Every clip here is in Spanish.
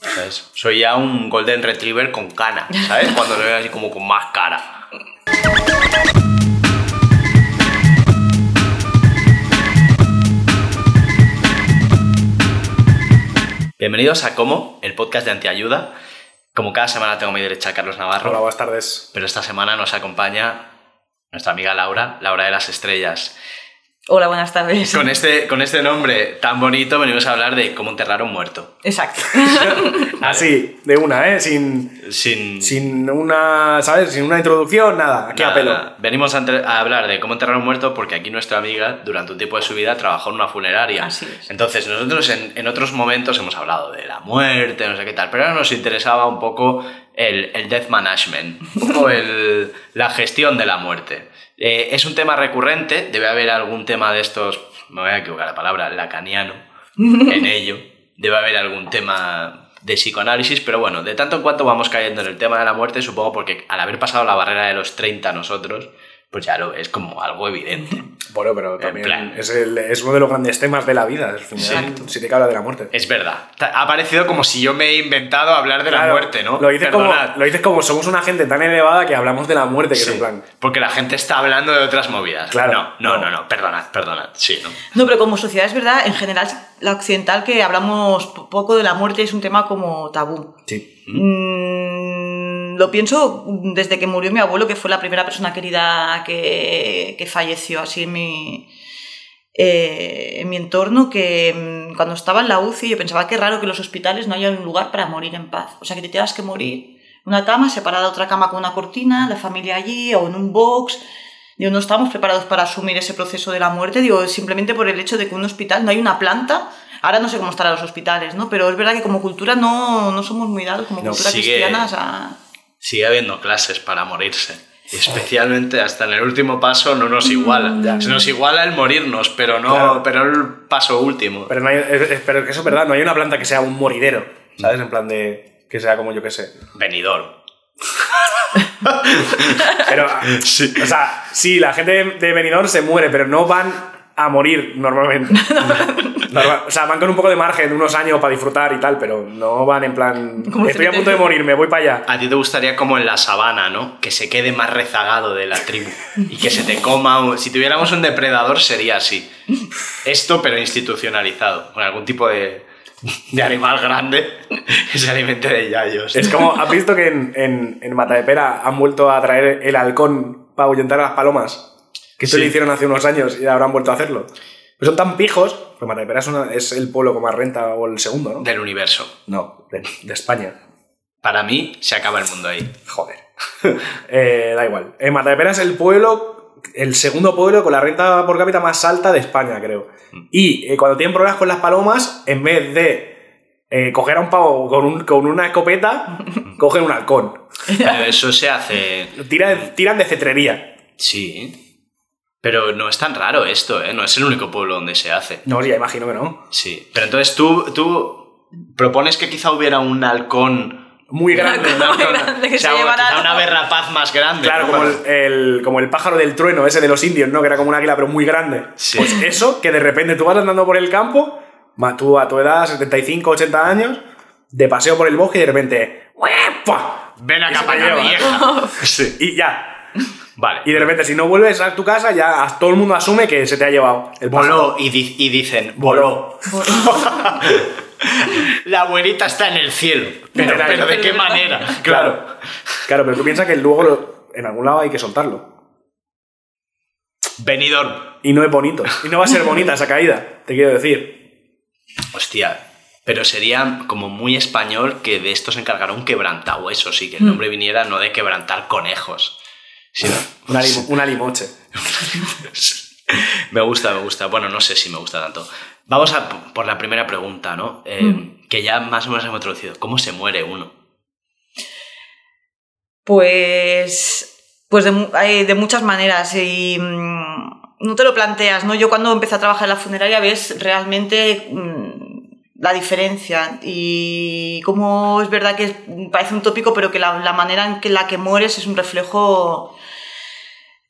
¿Sabes? Soy ya un Golden Retriever con cana, ¿sabes? Cuando lo veo así como con más cara. Bienvenidos a Como, el podcast de Antiayuda. Como cada semana tengo a mi derecha a Carlos Navarro, Hola, buenas tardes. pero esta semana nos acompaña nuestra amiga Laura, Laura de las Estrellas. Hola, buenas tardes. Con este, con este nombre tan bonito venimos a hablar de cómo enterrar a un muerto. Exacto. Así, de una, ¿eh? Sin, Sin, sin una, ¿sabes? Sin una introducción, nada. Aquí a Nada, pelo. nada. Venimos a, hablar de cómo enterrar a un muerto porque aquí nuestra amiga durante un tiempo de su vida trabajó en una funeraria. Así es. Entonces nosotros en, en otros momentos hemos hablado de la muerte, no sé qué tal, pero ahora nos interesaba un poco el, el death management, un poco el- la gestión de la muerte. Eh, es un tema recurrente, debe haber algún tema de estos, me voy a equivocar la palabra, lacaniano, en ello. Debe haber algún tema de psicoanálisis, pero bueno, de tanto en cuanto vamos cayendo en el tema de la muerte, supongo porque al haber pasado la barrera de los 30 nosotros, pues ya lo es como algo evidente. Bueno, pero también plan. es, el- es uno de los grandes temas de la vida. al final, Exacto. Si te habla de la muerte. Es verdad. Ha parecido como si yo me he inventado hablar de la muerte, ¿no? Lo dices, como, lo dices como somos una gente tan elevada que hablamos de la muerte, que Sí, es en plan. Porque la gente está hablando de otras movidas. Claro. No, no, no, No. no, perdonad, perdonad. Sí, ¿no? No, pero como sociedad es verdad, en general, la occidental, que hablamos po- poco de la muerte es un tema como tabú. Sí. Mm, lo pienso desde que murió mi abuelo, que fue la primera persona querida que, que falleció así en mi, eh, en mi entorno, que mm, cuando estaba en la UCI yo pensaba que raro que en los hospitales no haya un lugar para morir en paz. O sea, que te tengas que morir en una cama separada de otra cama con una cortina, la familia allí o en un box. Digo, no estamos preparados para asumir ese proceso de la muerte, digo, simplemente por el hecho de que un hospital no hay una planta. Ahora no sé cómo estarán los hospitales, ¿no? Pero es verdad que como cultura no, no somos muy dados, como No, cultura sigue- cristiana, a... Sigue habiendo clases para morirse. Especialmente hasta en el último paso no nos iguala. Se nos iguala el morirnos, pero no, Claro. pero el paso último. Pero, no hay, pero que eso es verdad, no hay una planta que sea un moridero. ¿Sabes? En plan de. Que sea como yo que sé. Venidor. Pero. Sí. O sea, sí, la gente de, de Benidorm se muere, pero no van a morir normalmente. Normal- o sea, van con un poco de margen, unos años para disfrutar y tal, pero no van en plan. Estoy a punto de morir, me voy para allá. A ti te gustaría como en la sabana, ¿no? Que se quede más rezagado de la tribu y que se te coma. Si tuviéramos un depredador sería así. Esto, pero institucionalizado, con algún tipo de, de animal grande que se alimente de yayos. Es como, ¿has visto que en, en, en Matadepera han vuelto a traer el halcón para ahuyentar a las palomas? Que esto Sí. lo hicieron hace unos años y ahora han vuelto a hacerlo. Pues son tan pijos, pues Matadepera es, una- es el pueblo con más renta o el segundo, ¿no? Del universo. No, de, de España. Para mí se acaba el mundo ahí. Joder. Eh, da igual. En Matadepera es el pueblo, el segundo pueblo con la renta por cápita más alta de España, creo. Y eh, cuando tienen problemas con las palomas, en vez de eh, coger a un pavo con, un- con una escopeta, cogen un halcón. Pero eso se hace. Tiran, tiran de cetrería. Sí. Pero no es tan raro esto, ¿eh? No es el único pueblo donde se hace. No, ya imagino que no. Sí. Pero entonces tú, tú propones que quizá hubiera un halcón. Muy grande. un halcón- grande que o sea, se llevara quizá una berrapaz más grande. Claro, ¿no? como el, el- como el pájaro del trueno ese de los indios, ¿no? Que era como un águila, pero muy grande. Sí. Pues eso, que de repente tú vas andando por el campo, tú a tu edad, 75, 80 años, de paseo por el bosque y de repente. ¡Uepa! Ven acá para vieja. Sí. Y ya. Vale. Y de repente, si no vuelves a tu casa, ya todo el mundo asume que se te ha llevado el. Voló y, di- y dicen, voló. La abuelita está en el cielo. Pero, pero ¿de qué manera? Claro. Claro, pero tú piensas que luego lo- en algún lado hay que soltarlo. Venidor. Y no es bonito. Y no va a ser bonita esa caída, te quiero decir. Hostia. Pero sería como muy español que de esto se encargara un quebrantahuesos y que el nombre viniera no de quebrantar conejos. Sino, Una, limo- una limoche. me gusta, me gusta. Bueno, no sé si me gusta tanto. Vamos a por la primera pregunta, ¿no? Eh, Que ya más o menos hemos introducido. ¿Cómo se muere uno? Pues, pues de, hay de muchas maneras y mm, no te lo planteas, ¿no? Yo cuando empecé a trabajar en la funeraria ves realmente mm, la diferencia y cómo es verdad que parece un tópico, pero que la, la manera en que la que mueres es un reflejo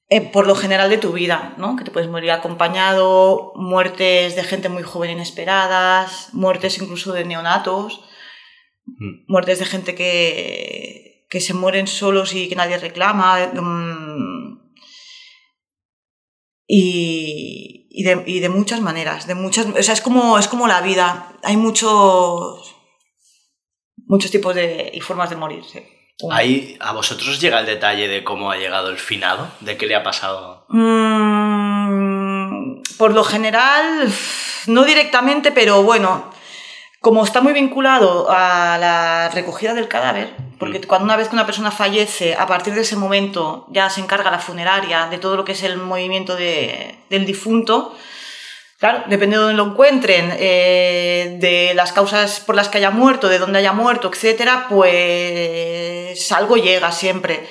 eh, por lo general de tu vida, ¿no? Que te puedes morir acompañado, muertes de gente muy joven inesperadas, muertes incluso de neonatos, Mm. muertes de gente que, que se mueren solos y que nadie reclama. mm, y, y, de, y de muchas maneras, de muchas, o sea, es como, es como la vida. Hay muchos, muchos tipos de, y formas de morir. Ahí a vosotros llega el detalle de cómo ha llegado el finado, de qué le ha pasado. Mm, por lo general, no directamente, pero bueno, como está muy vinculado a la recogida del cadáver, porque cuando una vez que una persona fallece, a partir de ese momento ya se encarga la funeraria de todo lo que es el movimiento de- del difunto. Claro, depende de dónde lo encuentren, eh, de las causas por las que haya muerto, de dónde haya muerto, etcétera, pues algo llega siempre.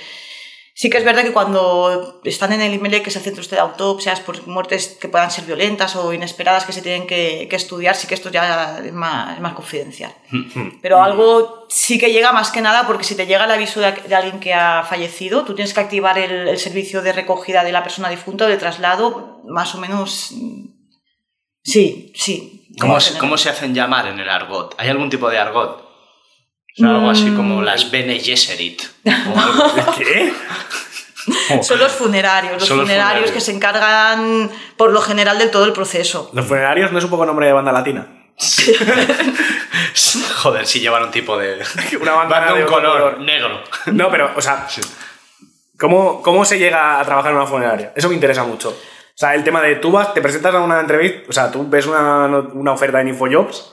Sí que es verdad que cuando están en el IMELE, que es el centro este de autopsias, por muertes que puedan ser violentas o inesperadas que se tienen que, que estudiar, sí que esto ya es más, es más confidencial. Pero algo sí que llega más que nada porque si te llega el aviso de, de alguien que ha fallecido, tú tienes que activar el, el servicio de recogida de la persona difunta o de traslado, más o menos... mm, Sí, sí. ¿Cómo, se- general. cómo se hacen llamar en el argot? ¿Hay algún tipo de argot? O sea, algo así como las Bene Gesserit. o algo. ¿Qué? Son los funerarios, los Son los funerarios funerarios. que se encargan por lo general de todo el proceso. Los funerarios no es un poco nombre de banda latina. Joder, si llevan un tipo de. Una bandana Van de un color. negro. No, pero, o sea, ¿cómo, ¿cómo se llega a trabajar en una funeraria? Eso me interesa mucho. O sea, el tema de tú vas, te presentas a una entrevista, o sea, tú ves una, una oferta en InfoJobs.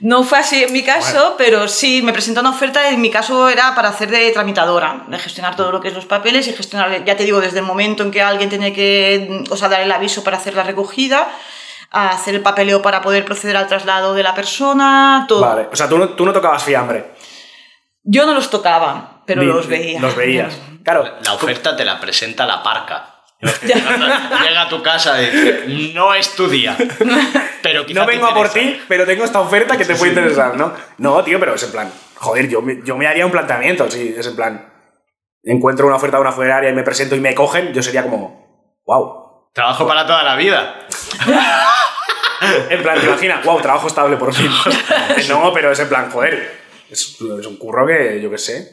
No fue así en mi caso, pero sí, me presentó una oferta, en mi caso era para hacer de tramitadora, de gestionar todo lo que es los papeles y gestionar, ya te digo, desde el momento en que alguien tiene que, o sea, dar el aviso para hacer la recogida, a hacer el papeleo para poder proceder al traslado de la persona, todo. Vale, o sea, tú no, tú no tocabas fiambre. Yo no los tocaba, pero Ni- los veía. Los veías. Claro. La oferta te la presenta la parca. Llega a tu casa y dice, no es tu día. Pero No vengo a por interesa". ti, pero tengo esta oferta que te puede interesar, ¿no? No, tío, pero es en plan, joder, yo me, yo me haría un planteamiento, sí, es en plan, encuentro una oferta de una funeraria y me presento y me cogen, yo sería como, wow. Trabajo para toda la vida. En plan, te imaginas, wow, trabajo estable por fin. no, pero es en plan, joder, es, es un curro que, yo qué sé,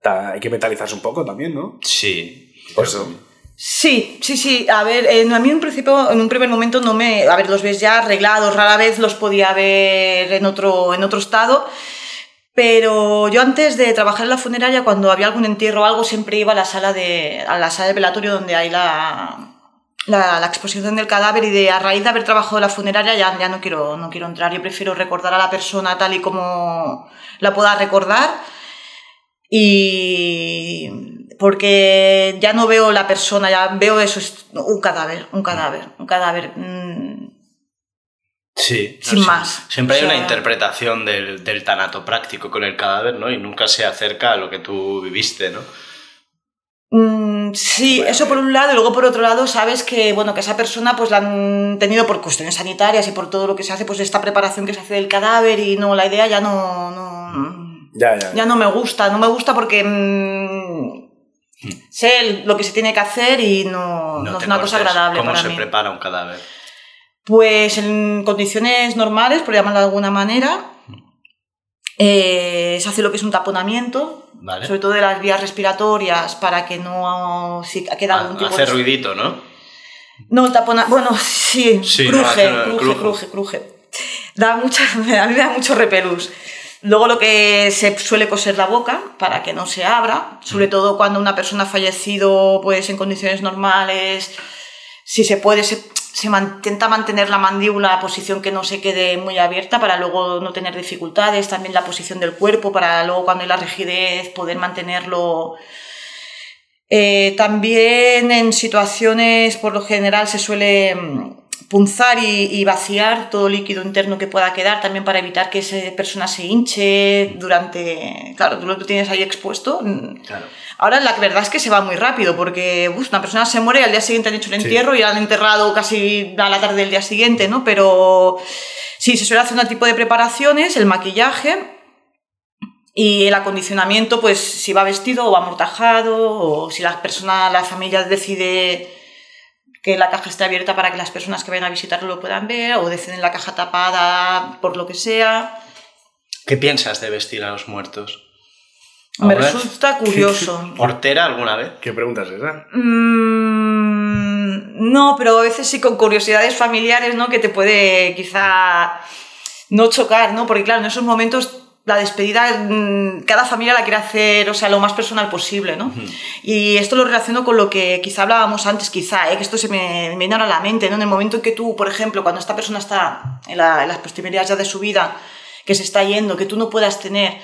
ta- hay que mentalizarse un poco también, ¿no? Sí. Por eso. Sí, sí, sí. A ver, a mí en un principio, en un primer momento no me... A ver, los ves ya arreglados, rara vez los podía ver en otro, en otro estado. Pero yo antes de trabajar en la funeraria, cuando había algún entierro o algo, siempre iba a la sala de, a la sala de velatorio donde hay la, la, la exposición del cadáver y de a raíz de haber trabajado en la funeraria ya, ya no, quiero, no quiero entrar. Yo prefiero recordar a la persona tal y como la pueda recordar y porque ya no veo la persona, ya veo eso, es un cadáver, un cadáver, un cadáver. mm, Sí. Sin más. Siempre hay O sea- una interpretación del, del tanato práctico con el cadáver, ¿no? Y nunca se acerca a lo que tú viviste, ¿no? Mm, sí, eso por un lado, y luego por otro lado sabes que, bueno, que esa persona pues la han tenido por cuestiones sanitarias y por todo lo que se hace, pues esta preparación que se hace del cadáver y no, la idea ya no, no, Ya, ya. ya no me gusta, no me gusta porque mm, sé lo que se tiene que hacer y no, no es una cosa agradable ¿Cómo para se mí. prepara un cadáver? Pues en condiciones normales, por llamarlo de alguna manera, eh, se hace lo que es un taponamiento, Vale. sobre todo de las vías respiratorias, para que no si queda algún tipo Ah, Hace de... ruidito, ¿no? No, el tapona... Bueno, sí, hace cruje, cruje. cruje, cruje. Da mucha, a mí me da mucho repelús. Luego lo que se suele coser la boca para que no se abra, sobre todo cuando una persona ha fallecido pues en condiciones normales, si se puede se, se man- intenta mantener la mandíbula a posición que no se quede muy abierta para luego no tener dificultades, también la posición del cuerpo para luego cuando hay la rigidez poder mantenerlo. Eh, también en situaciones, por lo general, se suele mm, punzar y, y vaciar todo líquido interno que pueda quedar, también para evitar que esa persona se hinche durante... Claro, tú lo tienes ahí expuesto. mm, Claro. Ahora la verdad es que se va muy rápido porque uf, una persona se muere y al día siguiente han hecho el entierro y la han enterrado casi a la tarde del día siguiente, ¿no? Pero sí, se suele hacer un tipo de preparaciones, el maquillaje y el acondicionamiento, pues si va vestido o va amortajado o si la persona, la familia decide que la caja esté abierta para que las personas que vayan a visitarlo lo puedan ver o deciden la caja tapada por lo que sea. ¿Qué piensas de vestir a los muertos? Me resulta curioso. ¿Hortera alguna vez? ¿Qué pregunta es esa? Mm, no, pero a veces sí con curiosidades familiares, ¿no? Que te puede quizá no chocar, ¿no? Porque claro, en esos momentos la despedida, mm, cada familia la quiere hacer, o sea, lo más personal posible, ¿no? Y esto lo relaciono con lo que quizá hablábamos antes, quizá, ¿eh? que esto se me, me viene ahora a la mente, ¿no? En el momento en que tú, por ejemplo, cuando esta persona está en, la- en las postrimerías ya de su vida, que se está yendo, que tú no puedas tener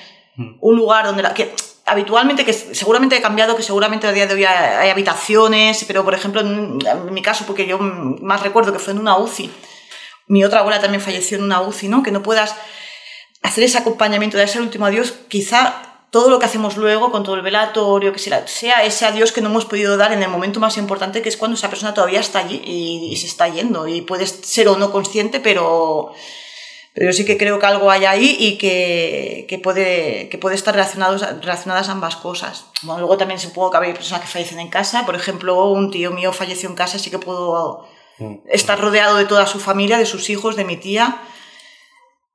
un lugar donde la, que habitualmente que seguramente ha cambiado que seguramente a día de hoy hay, hay habitaciones pero por ejemplo en, en mi caso porque yo más recuerdo que fue en una UCI mi otra abuela también falleció en una UCI no que no puedas hacer ese acompañamiento de ese último adiós quizá todo lo que hacemos luego con todo el velatorio que sea, sea ese adiós que no hemos podido dar en el momento más importante que es cuando esa persona todavía está allí y, y se está yendo y puedes ser o no consciente pero pero yo sí que creo que algo hay ahí y que, que puede, que puede estar relacionados, relacionadas ambas cosas. Bueno, luego también supongo que hay personas que fallecen en casa. Por ejemplo, un tío mío falleció en casa, sí que puedo estar rodeado de toda su familia, de sus hijos, de mi tía.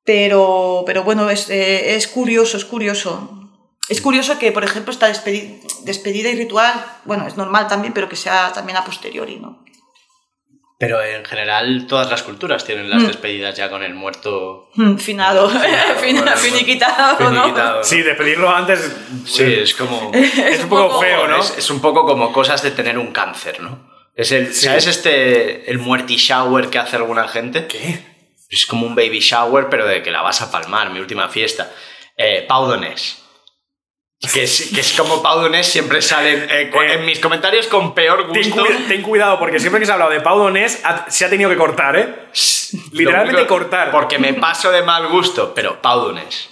Pero, pero bueno, es, eh, es curioso, es curioso. Es curioso que, por ejemplo, esta despedi- despedida y ritual, bueno, es normal también, pero que sea también a posteriori, ¿no? Pero en general todas las culturas tienen las despedidas ya con el muerto Mm, Finado, finiquitado, ¿no? finiquitado. Sí, despedirlo antes. Sí, es como... Es un poco feo, ¿no? Es, es un poco como cosas de tener un cáncer, ¿no? Es el, ¿Sabes este, el muerti shower que hace alguna gente? ¿Qué? Es como un baby shower, pero de que la vas a palmar, mi última fiesta. Eh, Pau Donés. Que es, que es como Pau Donés siempre salen eh, Eh, en mis comentarios con peor Ten, gusto. cuida- ten cuidado, porque siempre que se ha hablado de Pau Donés, ha- se ha tenido que cortar, ¿eh? Literalmente único- cortar. Porque me paso de mal gusto, pero Pau Donés.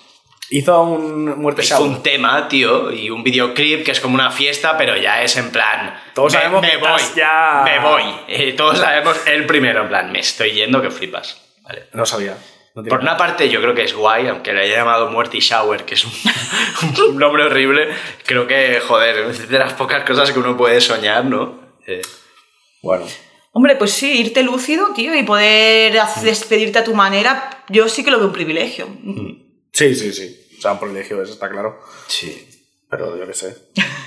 Hizo un muerte Hizo un tema, tío, y un videoclip que es como una fiesta, pero ya es en plan. Todos me, sabemos me que voy, ya- me voy. Eh, todos sabemos el primero, en plan, me estoy yendo que flipas. Vale. No sabía. No Por una parte, yo creo que es guay, aunque le haya llamado Muerty Shower, que es un, un nombre horrible. Creo que, joder, es de las pocas cosas que uno puede soñar, ¿no? Eh, Bueno. Hombre, pues sí, irte lúcido, tío, y poder hacer- despedirte a tu manera, yo sí que lo veo un privilegio. Sí, sí, sí. O sea, un privilegio, eso está claro. sí. Pero yo qué sé.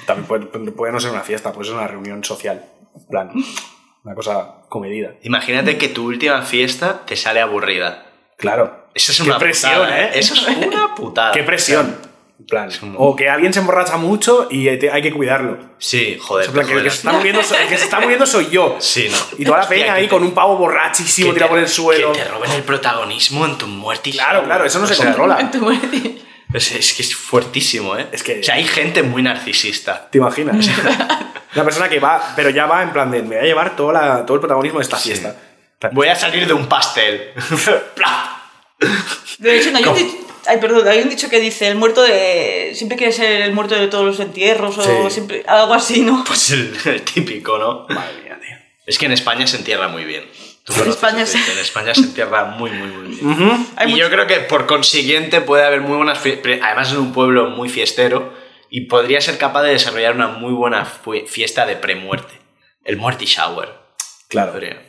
También puede, puede no ser una fiesta, puede ser una reunión social. En plan, una cosa comedida. Imagínate que tu última fiesta te sale aburrida. Claro. Eso es Qué una presión, putada, ¿eh? Eso es una putada. Qué presión. En plan, como- O que alguien se emborracha mucho y te- hay que cuidarlo. Sí, joder. En plan, que el que, se está muriendo, so- el que se está muriendo soy yo. Sí, no. Y toda la Hostia, peña que ahí te- con un pavo borrachísimo tirado por el suelo. Que te roben el protagonismo en tu muerte. y Claro, claro, eso no O se sea, controla. Es, es que es fuertísimo, ¿eh? Es que- O sea, hay gente muy narcisista. ¿Te imaginas? Una persona que va, pero ya va en plan de, me voy a llevar toda la- todo el protagonismo de esta Sí. fiesta. Voy a salir de un pastel. De hecho, no, hay, un dicho, ay, perdón, hay un dicho que dice, el muerto de... Siempre quiere ser el muerto de todos los entierros o Sí. siempre algo así, ¿no? Pues el, el típico, ¿no? Madre mía, tío. Es que en España se entierra muy bien. Tú En España sí. En España se entierra muy, muy, muy bien. Y mucho- yo creo que por consiguiente puede haber muy buenas fiestas. Además, es un pueblo muy fiestero y podría ser capaz de desarrollar una muy buena fiesta de premuerte. El Muerty Shower. Claro. Podría.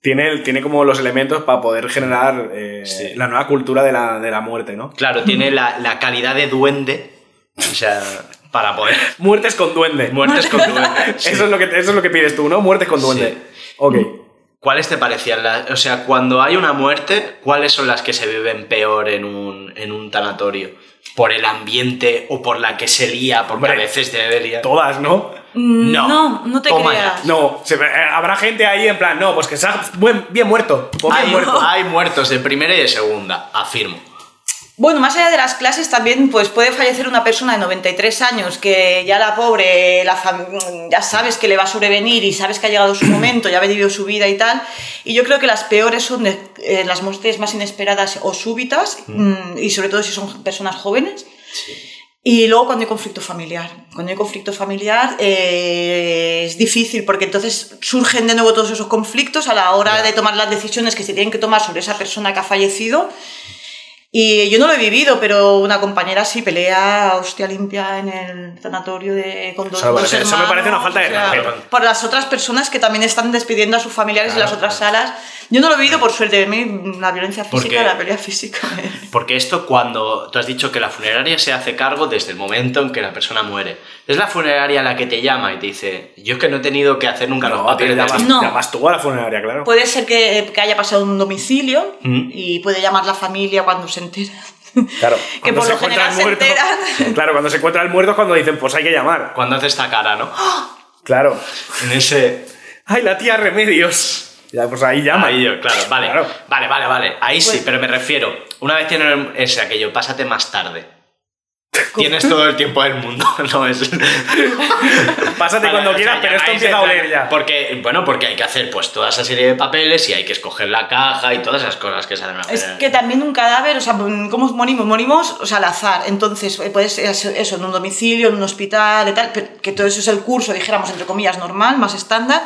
Tiene, tiene como los elementos para poder generar eh, Sí. la nueva cultura de la, de la muerte, ¿no? Claro, tiene la, la calidad de duende. O sea, para poder. Muertes con duende. Muertes con duende. sí. Eso, es lo que, eso es lo que pides tú, ¿no? Muertes con duende. Sí. Ok. ¿Cuáles te parecían? las- o sea, cuando hay una muerte, ¿cuáles son las que se viven peor en un, en un tanatorio? ¿Por el ambiente o por la que se lía? Porque Hombre, a veces te debe liar. Todas, ¿no? Mm, No. No, no te Toma creas. No, se- eh, habrá gente ahí en plan, no, pues que sea buen- bien muerto. o bien Hay, muerto. hay muertos de primera y de segunda, afirmo. Bueno, más allá de las clases también pues puede fallecer una persona de 93 años que ya la pobre, la ya sabes que le va a sobrevenir y sabes que ha llegado su momento, ya ha vivido su vida y tal. Y yo creo que las peores son de- eh, las muertes más inesperadas o súbitas mm, y sobre todo si son personas jóvenes. Y luego cuando hay conflicto familiar. Cuando hay conflicto familiar eh, es difícil porque entonces surgen de nuevo todos esos conflictos a la hora de tomar las decisiones que se tienen que tomar sobre esa persona que ha fallecido. Y yo no lo he vivido, pero una compañera sí pelea hostia limpia en el sanatorio de con dos, Eso me dos parece- eso me parece una hermanos, falta de o sea, respeto. Por las otras personas que también están despidiendo a sus familiares en las otras salas. Yo no lo he vivido por suerte. A mí la violencia ¿Por física, la pelea física. Porque esto cuando tú has dicho que la funeraria se hace cargo desde el momento en que la persona muere. Es la funeraria la que te llama y te dice, yo es que no he tenido que hacer nunca los No, te papeles de llamas, No. llamas tú a la funeraria, claro. Puede ser que, que haya pasado un domicilio Mm. y puede llamar la familia cuando se entera. Claro. que cuando por se lo general se muerto- enteran. Claro, cuando se encuentra el muerto es cuando dicen, pues hay que llamar. Cuando hace esta cara, ¿no? Claro. En ese... ¡Ay, la tía Remedios! Ya, pues ahí llama. Ahí yo, claro, vale. Claro. Vale, vale, vale. Ahí sí, pero me refiero. Una vez tienen ese aquello, pásate más tarde. Tienes todo el tiempo del mundo, no es. Pásate cuando o sea, quieras, pero esto empieza a oler ya. Porque, bueno, porque hay que hacer pues toda esa serie de papeles y hay que escoger la caja y todas esas cosas que salen a Es hacer. que también un cadáver, o sea, ¿cómo morimos? Morimos, o sea, al azar. Entonces, eh, puede ser eso, eso, en un domicilio, en un hospital, y tal, pero que todo eso es el curso, dijéramos, entre comillas, normal, más estándar.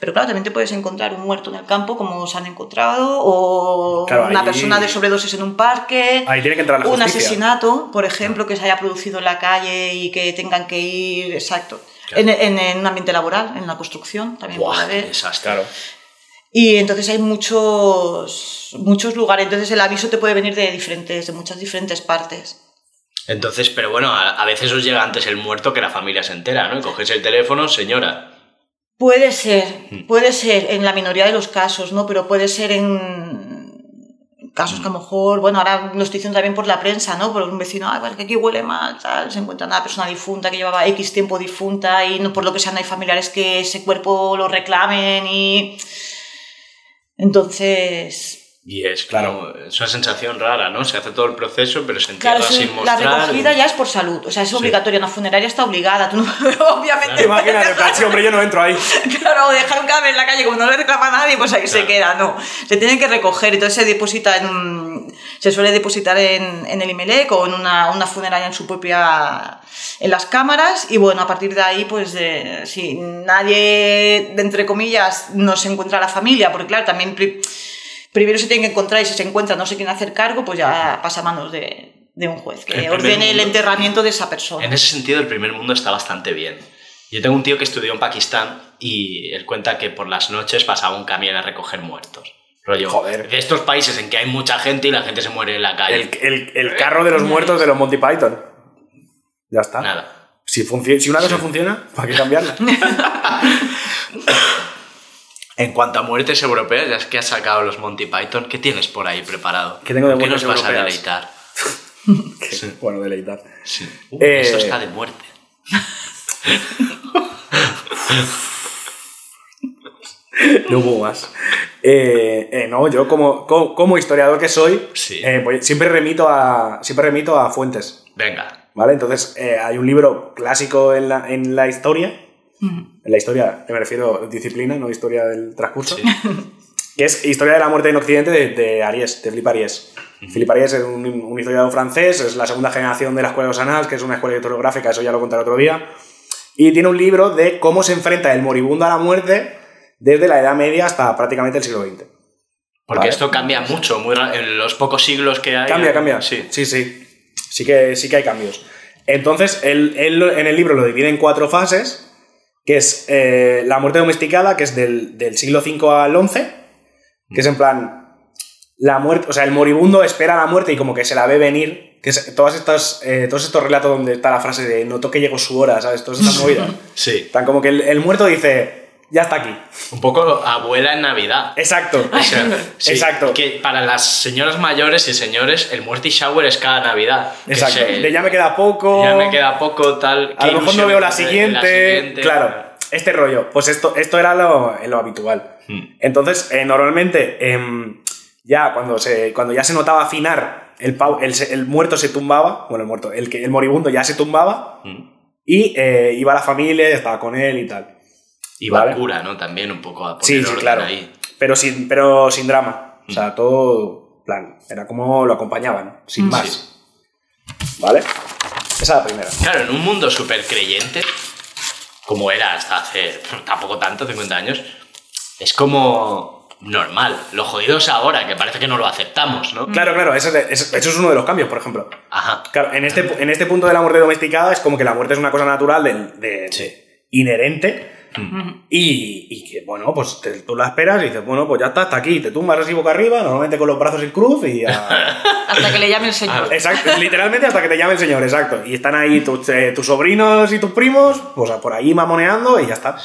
Pero claro, también te puedes encontrar un muerto en el campo, como se han encontrado, o Claro, una ahí- persona de sobredosis en un parque. Ahí tiene que entrar la un justicia. asesinato, por ejemplo, que se haya producido en la calle y que tengan que ir, exacto. Claro. En, en- en un ambiente laboral, en la construcción, también Buah, puede haber. desastre. Claro. Y entonces hay muchos, muchos lugares. Entonces el aviso te puede venir de diferentes, de muchas diferentes partes. Entonces, pero bueno, a, a veces os llega antes el muerto que la familia se entera, ¿no? Y coges el teléfono, señora. Puede ser, Mm. puede ser en la minoría de los casos, ¿no? Pero puede ser en casos que a lo mejor, bueno, ahora lo estoy diciendo también por la prensa, ¿no? Por un vecino, ay, pues que aquí huele mal, tal, se encuentra una persona difunta que llevaba X tiempo difunta y no, por lo que sea no hay familiares que ese cuerpo lo reclamen y... Entonces, Y es claro, es una sensación rara, ¿no? Se hace todo el proceso, pero se entierra Claro, sin la recogida y- ya es por salud, o sea, es obligatoria, una funeraria está obligada, tú no, obviamente. Imagínate, hombre, yo no entro ahí. Claro, dejar un cadáver en la calle como no le reclama a nadie, pues ahí se queda, no. Se tiene que recoger, entonces se deposita en un- se suele depositar en, en el IMELEC o en una, una funeraria en su propia, en las cámaras y bueno, a partir de ahí, pues eh, si nadie, entre comillas, no se encuentra la familia, porque claro, también pri- primero se tiene que encontrar y si se encuentra no se quiere hacer cargo, pues ya pasa a manos de, de un juez El que primer ordene el mundo. enterramiento de esa persona. En ese sentido, el primer mundo está bastante bien. Yo tengo un tío que estudió en Pakistán y él cuenta que por las noches pasaba un camión a recoger muertos. Rollo, Joder. de estos países en que hay mucha gente y la gente se muere en la calle. El, el- el carro de los muertos de los Monty Python. Ya está. Nada. Si, si una cosa funciona, ¿para qué cambiarla? En cuanto a muertes europeas, ya es que has sacado los Monty Python, ¿qué tienes por ahí preparado? ¿Qué tengo de ¿Con ¿Qué nos vas a deleitar? Bueno, deleitar. Uh, Eh, Esto está de muerte. No hubo más. Eh, eh, no, yo como, como, como historiador que soy, Sí. pues siempre, remito a, siempre remito a fuentes. Venga. ¿Vale? Entonces, hay un libro clásico en la, en la historia. En la historia, me refiero disciplina, no historia del transcurso. Sí. Que es Historia de la muerte en Occidente de, de Aries, de Philippe Aries. Philippe Aries es un, un historiador francés, es la segunda generación de la Escuela de los Annals, que es una escuela historiográfica, eso ya lo contaré otro día. Y tiene un libro de cómo se enfrenta el moribundo a la muerte desde la Edad Media hasta prácticamente el siglo XX. Porque Vale. esto cambia mucho, muy en los pocos siglos que hay. Cambia, cambia. Sí. sí, sí. Sí que, sí que hay cambios. Entonces, él, él en el libro lo divide en cuatro fases, que es eh, la muerte domesticada, que es del, del siglo V al XI, que es en plan, la muerte, o sea, el moribundo espera la muerte y como que se la ve venir, que es todas estas, eh, todos estos relatos donde está la frase de no toque llegó su hora, ¿sabes? Todas estas movidas. Sí. Tan como que el, el muerto dice, ya está aquí. Un poco abuela en Navidad. Exacto. O sea, sí, Exacto. Que para las señoras mayores y señores, el muerty shower es cada Navidad. Exacto. es el- De ya me queda poco. ya me queda poco, tal. A lo mejor no veo la en siguiente. siguiente. Claro, este rollo. Pues esto, esto era lo, lo habitual. Hmm. Entonces, eh, normalmente, em, ya cuando, se, cuando ya se notaba afinar el, pavo- el, muerto se tumbaba, bueno, el muerto, el, que, el moribundo ya se tumbaba Mm. y eh, iba la familia, estaba con él y tal. Y va Vale. cura, ¿no? También un poco a poner Sí, sí, orden claro. ahí. Pero sin, pero sin drama. O Mm. sea, todo plan. Era como lo acompañaban, sin Mm. más. Sí. ¿Vale? Esa es la primera. Claro, en un mundo súper creyente, como era hasta hace tampoco tanto, 50 años, es como normal. Lo jodido es ahora, que parece que no lo aceptamos, ¿no? Claro, claro, eso es, eso- es uno de los cambios, por ejemplo. Ajá. Claro, en este, en este punto de la muerte domesticada es como que la muerte es una cosa natural, de, de- Sí. inherente. Y, y que, bueno, pues te- tú la esperas y dices, bueno, pues ya está, hasta aquí. Te tumbas así boca arriba, normalmente con los brazos en cruz y a- Hasta que le llame el señor. Exacto, literalmente hasta que te llame el señor, exacto. Y están ahí tus, eh, tus sobrinos y tus primos, pues por ahí mamoneando y ya está.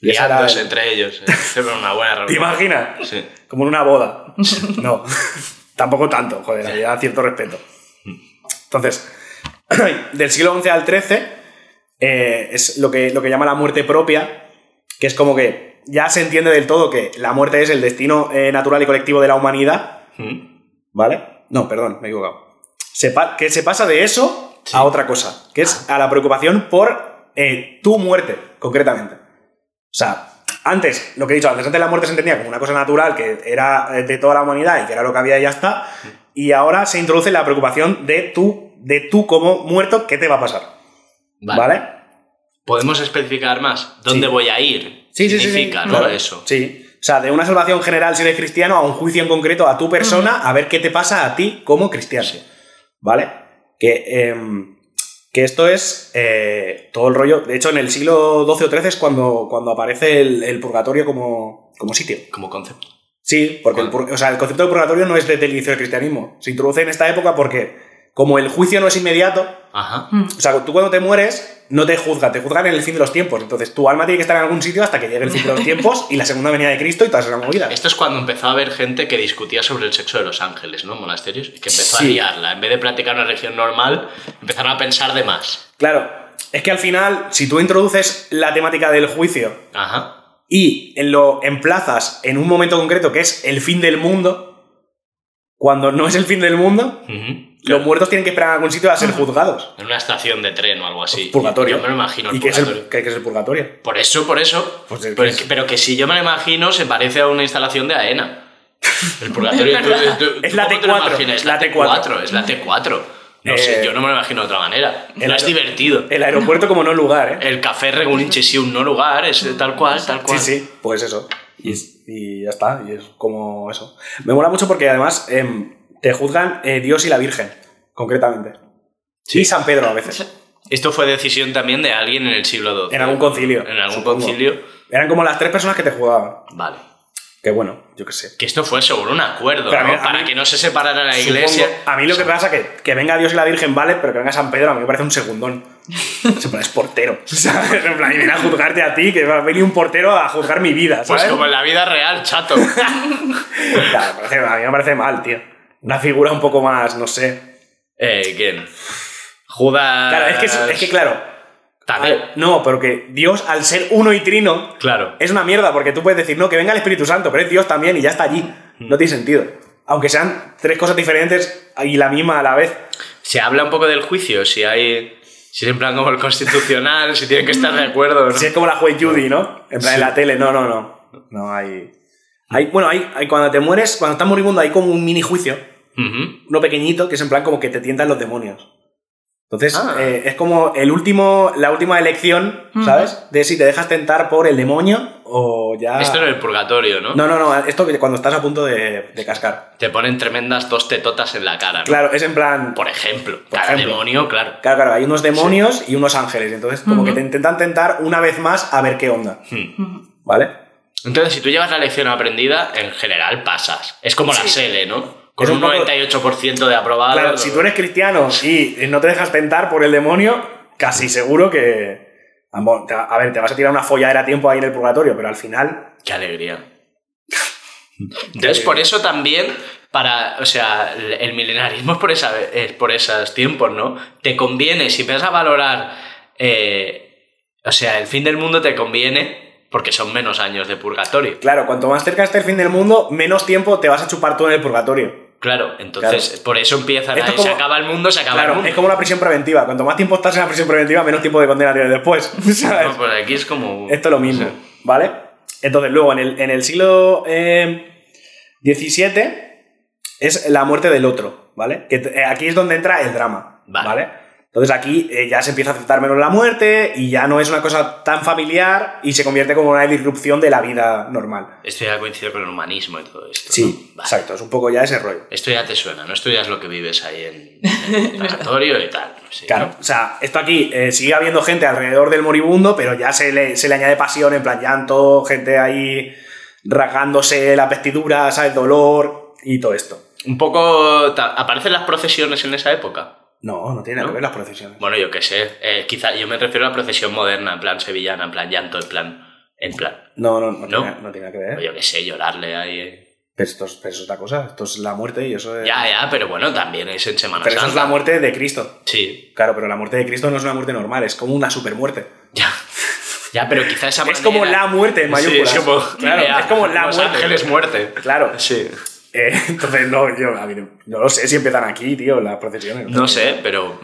Y era entre ellos. eh. Siempre una buena ¿Te reunión. imaginas? Sí. Como en una boda. No, tampoco tanto, joder, había cierto respeto. Entonces, del siglo XI al XIII eh, es lo que, lo que llama la muerte propia, que es como que ya se entiende del todo que la muerte es el destino eh, natural y colectivo de la humanidad, Mm. ¿vale? No, perdón, me he equivocado. Se que se pasa de eso Sí. a otra cosa, que es a la preocupación por eh, tu muerte, concretamente. O sea, antes, lo que he dicho antes, antes la muerte se entendía como una cosa natural que era de toda la humanidad y que era lo que había y ya está. Y ahora se introduce la preocupación de tú, de tú como muerto, ¿qué te va a pasar? Vale. ¿Vale? ¿Podemos especificar más? ¿Dónde Sí. voy a ir? Sí, sí, sí, sí. Significa, ¿no? Claro. Eso. Sí. O sea, de una salvación general si eres cristiano a un juicio en concreto a tu persona, a ver qué te pasa a ti como cristiano. ¿Vale? Que, em, que esto es eh, todo el rollo. De hecho, en el siglo XII o XIII es cuando, cuando aparece el, el purgatorio como, como sitio. Como concepto. Sí, porque el, pur- o sea, el concepto de purgatorio no es desde el inicio del cristianismo. Se introduce en esta época porque, como el juicio no es inmediato, Ajá. o sea, tú cuando te mueres no te juzgan, te juzgan en el fin de los tiempos. Entonces tu alma tiene que estar en algún sitio hasta que llegue el fin de los tiempos y la segunda venida de Cristo y todas esas movidas. Esto es cuando empezó a haber gente que discutía sobre el sexo de los ángeles, ¿no? Monasterios. Y que empezó Sí. a liarla. En vez de practicar una religión normal, empezaron a pensar de más. Claro, es que al final, si tú introduces la temática del juicio Ajá. y lo emplazas en un momento concreto que es el fin del mundo, cuando no es el fin del mundo, Ujú. los muertos tienen que esperar en algún sitio a ser juzgados. En una estación de tren o algo así. Purgatorio. Yo me lo imagino el ¿Y qué es el, qué es el purgatorio? Por eso, por eso. Pues el pero, que es pero que si yo me lo imagino, se parece a una instalación de AENA. El purgatorio. Es tú- tú- Es ¿tú la cómo te lo T4, imaginas? Es la la T4. T4. Es la T4. No Eh, sé, yo no me lo imagino de otra manera. el No es divertido. El aeropuerto como no lugar, ¿eh? El café Regulinche sí, un no lugar, es tal cual, tal Sí, cual. sí, pues eso. Y, es- y ya está, y es como eso. Me mola mucho porque además em, te juzgan eh, Dios y la Virgen, concretamente. Sí. Y San Pedro a veces. Esto fue decisión también de alguien en el siglo XII. En algún concilio. En algún supongo. concilio. Eran como las tres personas que te juzgaban. Vale. Que bueno, yo qué sé. Que esto fue seguro un acuerdo, Pero ¿no? mí- Para mí- que no se separara la Supongo- iglesia. a mí lo que pasa que que venga Dios y la Virgen vale, pero que venga San Pedro a mí me parece un segundón. Se pone es portero. ¿sabes? En plan, y viene a juzgarte a ti, que va a venir un portero a juzgar mi vida, Pues ¿sabes? como en la vida real, chato. Claro, a mí me parece mal, tío. Una figura un poco más, no sé. eh, ¿quién? Judas. Claro, es que, es- es que claro. Al- no, pero que Dios, al ser uno y trino, Claro. es una mierda, porque tú puedes decir, no, que venga el Espíritu Santo, pero es Dios también y ya está allí. No tiene sentido. Aunque sean tres cosas diferentes y la misma a la vez. Se habla un poco del juicio, si hay. Si es en plan como el constitucional, si tienen que estar de acuerdo. ¿no? Si es como la juez Judy, ¿no? En plan, en la tele, no, no, no. No hay. hay bueno, hay, hay- cuando te mueres, cuando estás moribundo, hay como un mini juicio, Uno pequeñito, que es en plan como que te tientan los demonios. Entonces, Ah. eh, es como el último, la última elección, ¿sabes? De si te dejas tentar por el demonio o ya. Esto en el purgatorio, ¿no? No, no, no, esto que cuando estás a punto de, de cascar. Te ponen tremendas dos tetotas en la cara. ¿no? Claro, es en plan. Por ejemplo. Por Cada ejemplo. demonio, claro. Claro, claro, hay unos demonios y unos ángeles. y Entonces, como que te intentan tentar una vez más a ver qué onda. Hmm. ¿Vale? Entonces, si tú llevas la lección aprendida, en general pasas. Es como la. SELE, ¿no? Con un, un poco- 98% de aprobado. Claro, si tú eres cristiano y no te dejas tentar por el demonio, casi seguro que. A ver, te vas a tirar una folladera a tiempo ahí en el purgatorio, pero al final. Qué alegría. Entonces, por eso también, para, o sea, el milenarismo es por, esa, es por esos tiempos, ¿no? Te conviene, si empiezas a valorar, eh, o sea, el fin del mundo te conviene porque son menos años de purgatorio. Claro, cuanto más cerca esté el fin del mundo, menos tiempo te vas a chupar tú en el purgatorio. Claro, entonces por eso empieza Esto ahí, es se como- acaba el mundo, se acaba el mundo. es como la prisión preventiva. Cuanto más tiempo estás en la prisión preventiva, menos tiempo de condena tienes después. ¿sabes? No, pues aquí es como... Esto es lo mismo. ¿vale? Entonces, luego, en el, en el siglo eh, XVII es la muerte del otro, ¿vale? Que eh, aquí es donde entra el drama, Vale. ¿vale? Entonces aquí eh, ya se empieza a aceptar menos la muerte y ya no es una cosa tan familiar y se convierte como una disrupción de la vida normal. Esto ya coincide con el humanismo y todo esto. Sí, ¿no? Vale. exacto, es un poco ya ese rollo. Esto ya te suena, ¿no? Esto ya es lo que vives ahí en, en el tanatorio y tal. sí, Claro, ¿no? o sea, esto aquí eh, sigue habiendo gente alrededor del moribundo, pero ya se le, se le añade pasión, en plan llanto, gente ahí rasgándose la vestidura, ¿sabes? Dolor y todo esto. Un poco... ¿Aparecen las procesiones en esa época? No, no tiene nada ¿No? que ver las procesiones. Bueno, yo qué sé. eh, quizá yo me refiero a la procesión moderna, en plan sevillana, en plan llanto, en plan... En plan... No, no, no, ¿No? Tiene, no tiene nada que ver. yo qué sé, llorarle ahí... eh. Pero esto, es, pero eso es otra cosa. Esto es la muerte y eso es. Ya, ya, pero bueno, también es en Semana pero eso es Santa. la muerte de Cristo. Sí, Claro, pero la muerte de Cristo no es una muerte normal, es como una supermuerte. ya. Ya, pero quizá esa Es como manera- la muerte en mayúsculas. Sí, es como, Claro, ya, es como la Los muerte. ángeles muerte. Claro. Sí. Eh, entonces, no, yo a mí no, no lo sé si empiezan aquí, tío, las procesiones. No sé, pero...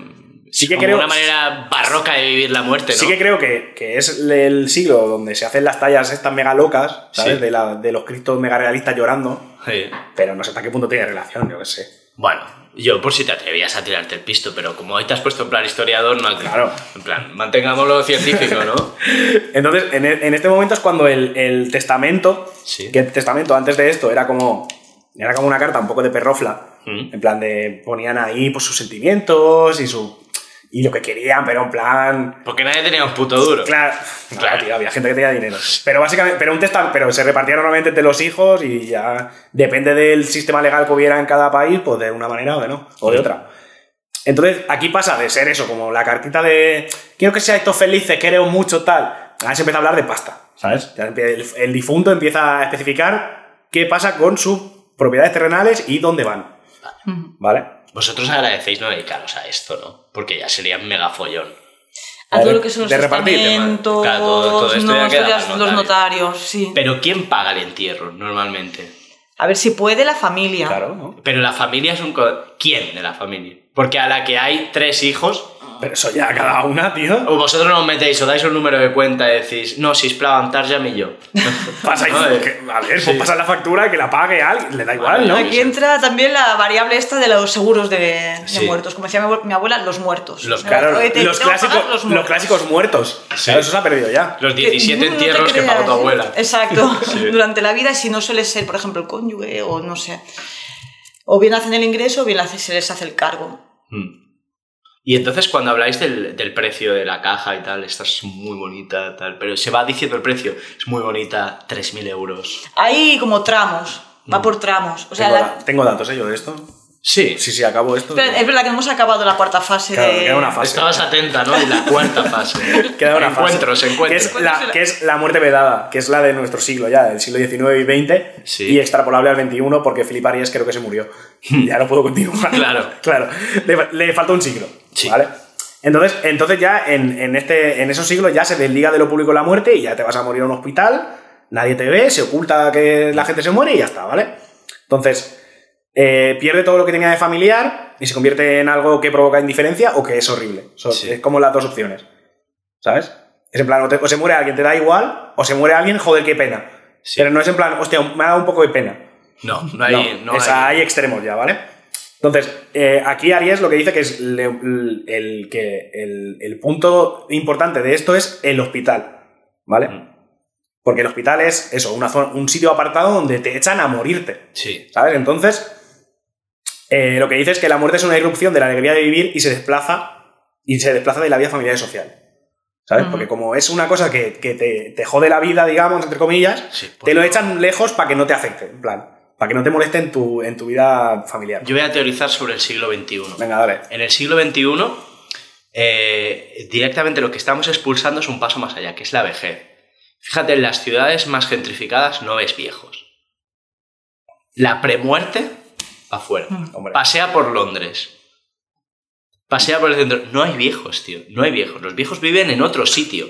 Sí que como creo- una manera barroca de vivir la muerte, ¿no? Sí que creo que, que es el siglo donde se hacen las tallas estas mega locas, ¿sabes? Sí. De, la- de los cristos mega realistas llorando, Sí. pero no sé hasta qué punto tiene relación, yo qué sé. Bueno, yo por si te atrevías a tirarte el pisto, pero como hoy te has puesto en plan historiador, no Claro. En plan, mantengámoslo científico, ¿no? Entonces, en, e- en este momento es cuando el, el testamento, Sí. que el testamento antes de esto era como, era como una carta un poco de perrofla, Mm. en plan de ponían ahí pues, sus sentimientos y su y lo que querían, pero en plan Porque nadie tenía un puto duro. Claro, Claro. claro, tío, había gente que tenía dinero. Pero básicamente, pero un testamento, pero se repartía normalmente entre los hijos y ya depende del sistema legal que hubiera en cada país, pues de una manera o de no, o de otra. Entonces, aquí pasa de ser eso, como la cartita de quiero que seáis todos felices, quiero mucho, tal. Ahora se empieza a hablar de pasta, ¿sabes? El, el difunto empieza a especificar qué pasa con sus propiedades terrenales y dónde van. ¿Vale? Vosotros agradecéis no dedicaros a esto, ¿no? Porque ya sería un mega follón. A todo lo que son los testamentos, Claro, todo- todo esto ya no, queda para es los notario. notarios, sí. Pero ¿quién paga el entierro normalmente? A ver si puede la familia. Claro, ¿no? Pero la familia es un... co- ¿Quién de la familia? Porque a la que hay tres hijos, Pero eso ya cada una, tío. o vosotros no os metéis o dais un número de cuenta y decís, no, si sisplau, tarja y yo. Pasa y- No, eh, que- a ver, sí. pues pasa la factura que la pague alguien, le da igual, ¿no? aquí entra también la variable esta de los seguros de, de Sí. muertos. Como decía mi abue- mi abuela, los muertos. Los- Claro, te- los, te a los muertos. clásicos muertos. Sí. Claro, eso se ha perdido ya. Los Que- 17 no entierros que pagó tu abuela. Exacto. Sí. Durante la vida, si no suele ser, por ejemplo, el cónyuge o no sé. O bien hacen el ingreso o bien hace- se les hace el cargo. Mm. Y entonces cuando habláis del, del precio de la caja y tal, esta es muy bonita, tal, pero se va diciendo el precio, es muy bonita, 3.000 euros. Hay como tramos, va Mm. por tramos. O sea, tengo, la- da- tengo datos, ¿eh? Yo de esto. Sí, Sí, sí, acabo esto. Es verdad que hemos acabado la cuarta fase Claro, de... queda una fase. estabas atenta, ¿no? Y la cuarta fase. Queda una fase. encuentros, Que encuentros. es, la, que es la muerte vedada, que es la de nuestro siglo ya, del siglo XIX y XX, Sí. y extrapolable al XXI porque Philip Arias creo que se murió. ya no puedo continuar. Claro. claro. Le, le faltó un siglo. Sí. ¿Vale? Entonces, entonces ya en, en este, en esos siglos ya se desliga de lo público la muerte y ya te vas a morir a un hospital, nadie te ve, se oculta que la gente se muere y ya está, ¿vale? Entonces, eh, pierde todo lo que tenía de familiar y se convierte en algo que provoca indiferencia o que es horrible. So- Sí. Es como las dos opciones. ¿Sabes? Es en plan, o, te- o se muere alguien, te da igual, o se muere alguien, joder, qué pena. Sí. Pero no es en plan, hostia, me ha dado un poco de pena. No, no hay... No, hay extremos ya, ¿vale? Entonces, eh, aquí Aries lo que dice que es le- el, que el, el punto importante de esto es el hospital, ¿vale? Mm. Porque el hospital es eso, una zona- un sitio apartado donde te echan a morirte, Sí, ¿sabes? Entonces, eh, lo que dice es que la muerte es una irrupción de la alegría de vivir y se desplaza, y se desplaza de la vida familiar y social. ¿Sabes? Porque como es una cosa que, que te, te jode la vida, digamos, entre comillas, sí. te lo porque- echan lejos para que no te afecte, en plan, para que no te moleste en tu, en tu vida familiar. Yo voy a teorizar sobre el siglo XXI. Venga, dale. En el siglo XXI, eh, directamente lo que estamos expulsando es un paso más allá, que es la vejez. Fíjate, en las ciudades más gentrificadas no ves viejos. La premuerte, afuera. Hombre. Pasea por Londres. Pasea por el centro. No hay viejos, tío. No hay viejos. Los viejos viven en otro sitio.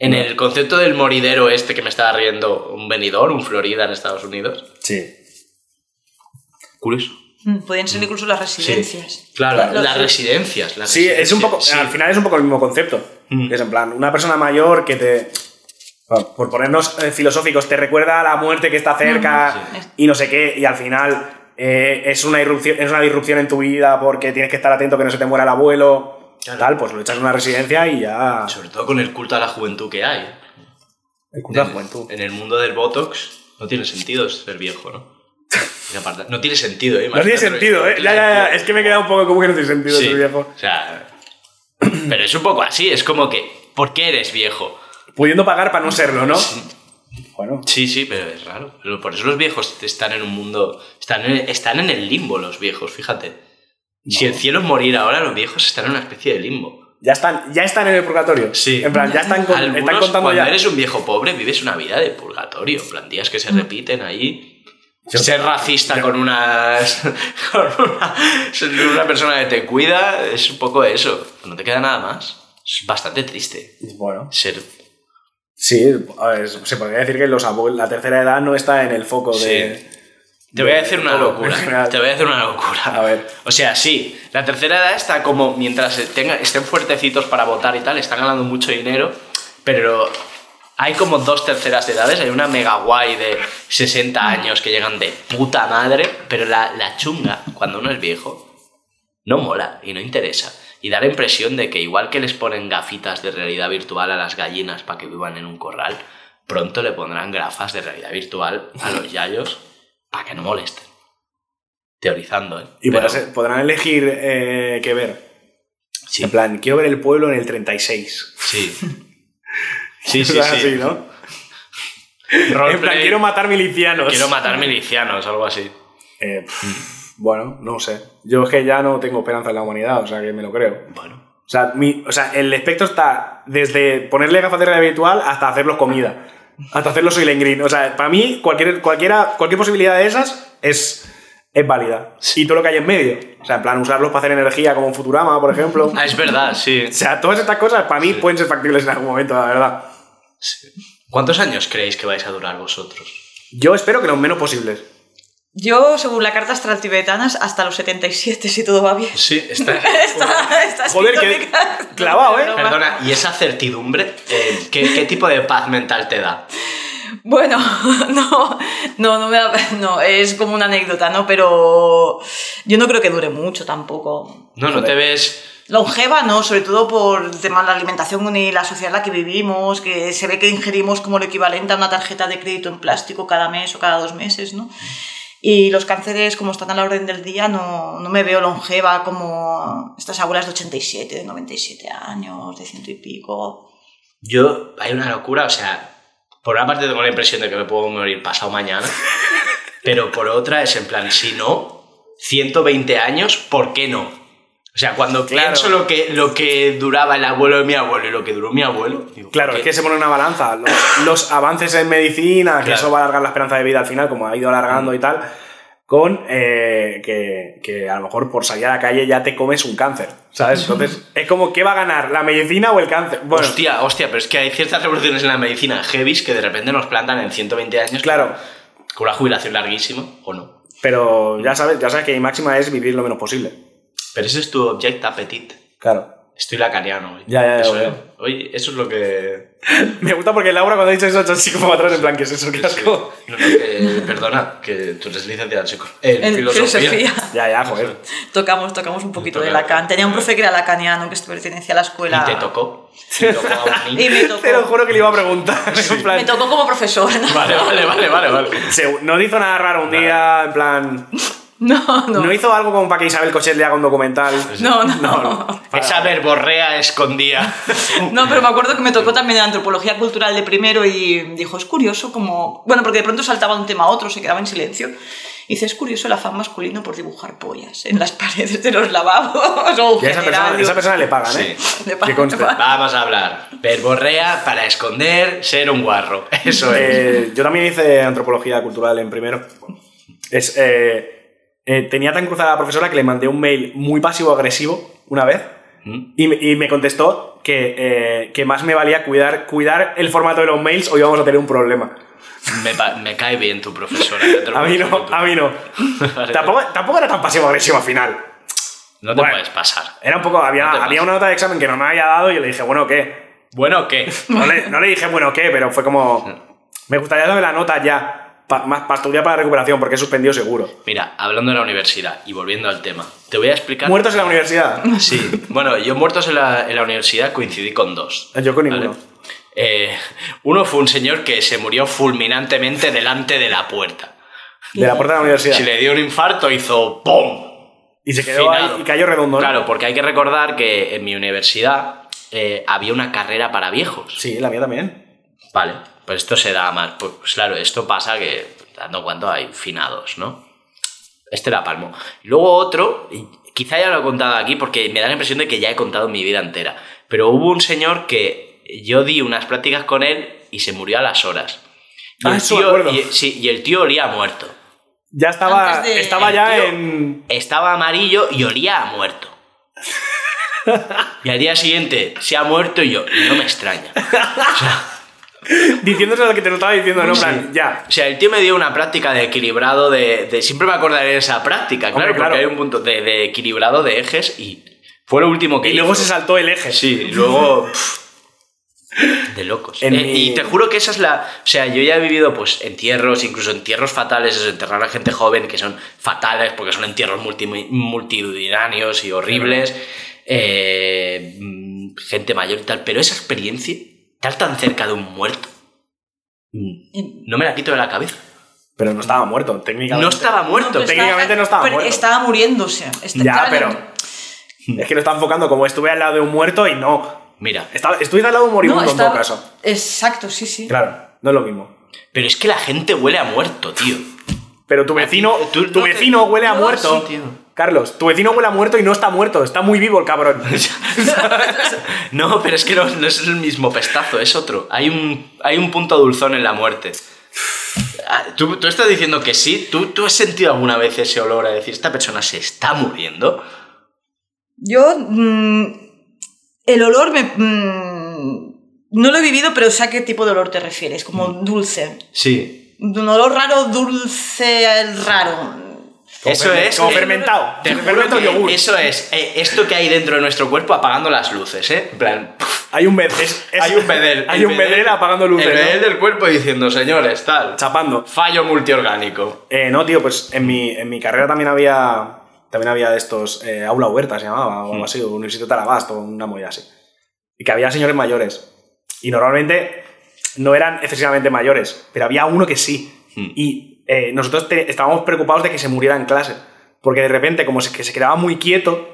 En el concepto del moridero este que me estaba riendo un venidor, un Florida en Estados Unidos. Sí. Curioso. Mm, Podían ser incluso las residencias. Claro, Los- las residencias. las Sí, es un poco. sí. Al final es un poco el mismo concepto. Mm. Es en plan, una persona mayor que te. Por ponernos eh, filosóficos, te recuerda a la muerte que está cerca Sí. y no sé qué, y al final eh, es, una irrupción, es una disrupción en tu vida porque tienes que estar atento que no se te muera el abuelo. Claro. Tal, pues lo echas en una residencia y ya. Sobre todo con el culto a la juventud que hay. El culto a la En- juventud. En el mundo del Botox no tiene sentido ser viejo, ¿no? No tiene sentido, ¿eh? No tiene sentido, ¿eh? tiene Ya, ya, ya. sentido. Es que me queda un poco como que no tiene sentido Sí, ser viejo. O sea. Pero es un poco así, es como que. ¿Por qué eres viejo? Pudiendo pagar para no serlo, ¿no? Bueno. Sí, sí, pero es raro. Por eso los viejos están en un mundo. Están en, están en el limbo, los viejos, fíjate. Si el cielo es morir ahora, los viejos están en una especie de limbo. Ya están, ya están en el purgatorio. Sí. En plan, ya están, con- Algunos, están contando cuando ya. eres un viejo pobre, vives una vida de purgatorio. En plan, días que se repiten ahí. Yo- Ser racista yo- con unas. con una, una persona que te cuida es un poco eso. No te queda nada más. Es bastante triste. Bueno. Ser. Sí, a ver, se podría decir que los abuelos, la tercera edad no está en el foco de. Te voy a decir una locura. Te voy a decir una locura. A ver. O sea, sí, la tercera edad está como mientras tenga- estén fuertecitos para votar y tal, están ganando mucho dinero, pero hay como dos terceras edades. Hay una mega guay de 60 años que llegan de puta madre, pero la, la chunga, cuando uno es viejo, no mola y no interesa. Y da la impresión de que igual que les ponen gafitas de realidad virtual a las gallinas para que vivan en un corral, pronto le pondrán gafas de realidad virtual a los yayos para que no molesten. Teorizando, ¿eh? Y Pero- podrán, elegir eh, qué ver. Sí, En plan, quiero ver el pueblo en el 36. sí. Sí, sí, Cosas sí. así, ¿no? Roleplay, En plan, quiero matar milicianos. quiero matar milicianos, algo así. Eh, pff, bueno, no sé. Yo es que ya no tengo esperanza en la humanidad, o sea que me lo creo. Bueno, O sea, mi- o sea, el espectro está desde ponerle gafas de realidad virtual hasta hacerlos comida. Hasta hacerlos soy green. O sea, para mí, cualquier, cualquiera, cualquier posibilidad de esas es, es válida. Y todo lo que hay en medio. O sea, en plan, usarlos para hacer energía como en Futurama, por ejemplo. ah, es verdad, sí. O sea, todas estas cosas para mí pueden ser factibles en algún momento, la verdad. Sí. ¿Cuántos años creéis que vais a durar vosotros? Yo espero que los menos posibles. Yo, según la carta astral tibetana, hasta los 77, si todo va bien. Sí, está. Está, está Joder, que clavado, ¿eh? Perdona, ¿y esa certidumbre? eh, ¿qué, qué tipo de paz mental te da? Bueno, no, no, no, me da- no, es como una anécdota, ¿no? Pero yo no creo que dure mucho tampoco. No, no te ves. Longeva, no, sobre todo por el tema de la alimentación y la sociedad en la que vivimos, que se ve que ingerimos como lo equivalente a una tarjeta de crédito en plástico cada mes o cada dos meses, ¿no? Y los cánceres, como están a la orden del día, no, no me veo longeva como estas abuelas de 87, de 97 años, de ciento y pico. Yo, hay una locura, o sea, por una parte tengo la impresión de que me puedo morir pasado mañana, pero por otra es en plan, si no, 120 años, ¿por qué no? O sea, cuando Claro. pienso lo que, lo que duraba el abuelo de mi abuelo y lo que duró mi abuelo, digo, Claro, ¿por es que se pone una balanza. Los, los avances en medicina, que Claro. eso va a alargar la esperanza de vida al final, como ha ido alargando y tal, con eh, que, que a lo mejor por salir a la calle ya te comes un cáncer, ¿sabes? Entonces, es como, ¿qué va a ganar? ¿La medicina o el cáncer? Bueno, Hostia, hostia, pero es que hay ciertas revoluciones en la medicina heavies que de repente nos plantan en 120 años claro, con una jubilación larguísima, o no. pero ya sabes, ya sabes que mi máxima es vivir lo menos posible. Pero ese es tu object appetit. Claro. Estoy lacaniano hoy. Ya, ya, ya, eso, bueno. Oye, eso es lo que... Me gusta porque Laura cuando ha dicho eso ha hecho así como para atrás, en plan, ¿qué es eso? ¿Qué asco? No, no, que, perdona, que tú eres licenciada en, en En filosofía. filosofía. Ya, ya, joder. Tocamos, tocamos un poquito de. Lacan. Tenía un profe que era lacaniano, que pertenecía a la escuela. Y te tocó. Te tocó a un niño. Y me tocó. Te lo juro que le iba a preguntar. en plan, Me tocó como profesor. ¿no? Vale, vale, vale, vale, vale. se- no hizo nada raro un día, en plan. No, no. No hizo algo como para que Isabel Cochet le haga un documental. No, no. Esa verborrea escondía. No, pero me acuerdo que me tocó también en antropología cultural de primero y dijo, es curioso como... Bueno, porque de pronto saltaba de un tema a otro, se quedaba en silencio. Y dice, es curioso el afán masculino por dibujar pollas en las paredes de los lavabos o Y a esa persona, esa persona le pagan, ¿eh? Sí. Conste. le pagan. Vamos a hablar. Verborrea para esconder ser un guarro. Eso es. Eh, yo también hice antropología cultural en primero. Es, eh, eh, tenía tan cruzada la profesora que le mandé un mail muy pasivo-agresivo una vez ¿Mm? Y, me- y me contestó que, eh, que más me valía cuidar, cuidar el formato de los mails o íbamos a tener un problema. Me, cae bien tu profesora. yo te lo A mí no, a mí no. Vale, tampoco, tampoco era tan pasivo-agresivo al final. No te Bueno. puedes pasar. Era un poco, había, No había una nota de examen que no me había dado y yo le dije, bueno, ¿qué? Bueno, ¿qué? No le, no le dije, bueno, ¿qué? Pero fue como, me gustaría darme la nota ya, pa- más estudiar para la recuperación, porque he suspendido seguro. Mira, hablando de la universidad y volviendo al tema, te voy a explicar. Muertos en la universidad. Sí, bueno, yo muertos en la, en la universidad coincidí con dos. Yo con ¿vale? ninguno. Eh, uno fue un señor que se murió fulminantemente delante de la puerta. De la puerta de la universidad. Si le dio un infarto, hizo ¡pum! Y se quedó ahí y cayó redondo, ¿no? Claro, porque hay que recordar que en mi universidad eh, había una carrera para viejos. Sí, la mía también. Vale, pues esto se da más. Pues, pues claro, esto pasa que, dando cuando hay finados, ¿no? Este era Palmo. Luego otro, y quizá ya lo he contado aquí porque me da la impresión de que ya he contado mi vida entera. Pero hubo un señor que yo di unas prácticas con él y se murió a las horas. Y Ah, el tío- acuerdo. y- sí, y el tío olía a muerto. Ya estaba, de- estaba ya en... Estaba amarillo y olía a muerto. Y al día siguiente se ha muerto y yo, y no me extraña. Diciéndose lo que te lo estaba diciendo, ¿no? En plan, ya. O sea, el tío me dio una práctica de equilibrado de. de- siempre me acordaré de esa práctica, Hombre, claro, claro. porque hay un punto de, de equilibrado de ejes y fue lo último que Y luego se saltó el eje. Sí, y luego. pff, de locos. En Eh, mi- Y te juro que esa es la. O sea, yo ya he vivido pues entierros, incluso entierros fatales, es enterrar a gente joven que son fatales porque son entierros multi- multitudinarios y horribles. eh, mm, gente mayor y tal. Pero esa experiencia, estar tan cerca de un muerto, mm, no me la quito de la cabeza. Pero no estaba muerto, técnicamente. No estaba muerto. técnicamente no estaba pero muerto. Estaba muriéndose. Está- Ya, pero... Es que lo está enfocando como estuve al lado de un muerto y no. Mira, Estaba, estuviste al lado de un moribundo no, en todo estaba- caso. Exacto, sí, sí. Claro, no es lo mismo. pero es que la gente huele a muerto, tío. Pero tu vecino, tú- tu no te- vecino huele a no, muerto. sí, tío. Carlos, tu vecino huele a muerto y no está muerto, está muy vivo el cabrón. No, pero es que no, no es el mismo pestazo, es otro. Hay un, hay un punto dulzón en la muerte. Ah, ¿Tú, tú estás diciendo que sí? ¿Tú, ¿Tú has sentido alguna vez ese olor a decir, esta persona se está muriendo? Yo. mm, el olor me. mm, no lo he vivido, pero sé a qué tipo de olor te refieres, como Mm. dulce. Sí. Un olor raro, dulce, el raro. Eso es. como fermentado. Te Fermento yogur. eso es. eh, esto que hay dentro de nuestro cuerpo apagando las luces, ¿eh? En plan. Hay un bedel. es- es- hay un bedel. Hay un bedel apagando luces. El ¿no? bedel del cuerpo diciendo, señores, tal. Chapando. Fallo multiorgánico. Eh, no, tío, pues en mi, en mi carrera también había. También había de estos. eh, aula huerta se llamaba, o algo así, o Universidad de Talabasto, una movida así. Y que había señores mayores. Y normalmente no eran excesivamente mayores, pero había uno que sí. Hmm. Y eh, nosotros estábamos preocupados de que se muriera en clase. Porque de repente, como se, que se quedaba muy quieto,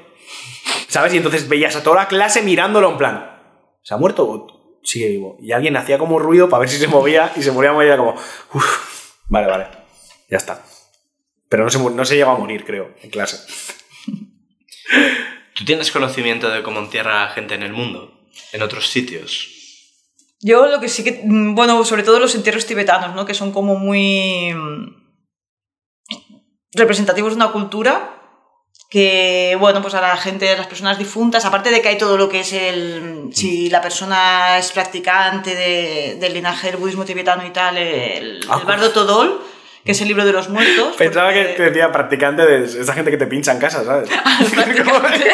¿sabes? Y entonces veías a toda la clase mirándolo en plan, ¿se ha muerto o sigue vivo? Y alguien hacía como ruido para ver si se movía y se moría muy como, "Uf, vale, vale, ya está. Pero no se, no se llegó a morir, creo, en clase. ¿Tú tienes conocimiento de cómo entierra gente en el mundo? En otros sitios. Yo lo que sí que. mm, Bueno, sobre todo los entierros tibetanos, ¿no? Que son como muy. mm, representativos de una cultura que, bueno, pues a la gente, a las personas difuntas, aparte de que hay todo lo que es el. Si la persona es practicante de- del linaje del budismo tibetano y tal, el, Ah, el Bardo Todol, que es el libro de los muertos. Pensaba que porque- te decía practicante de esa gente que te pincha en casa, ¿sabes? practicante.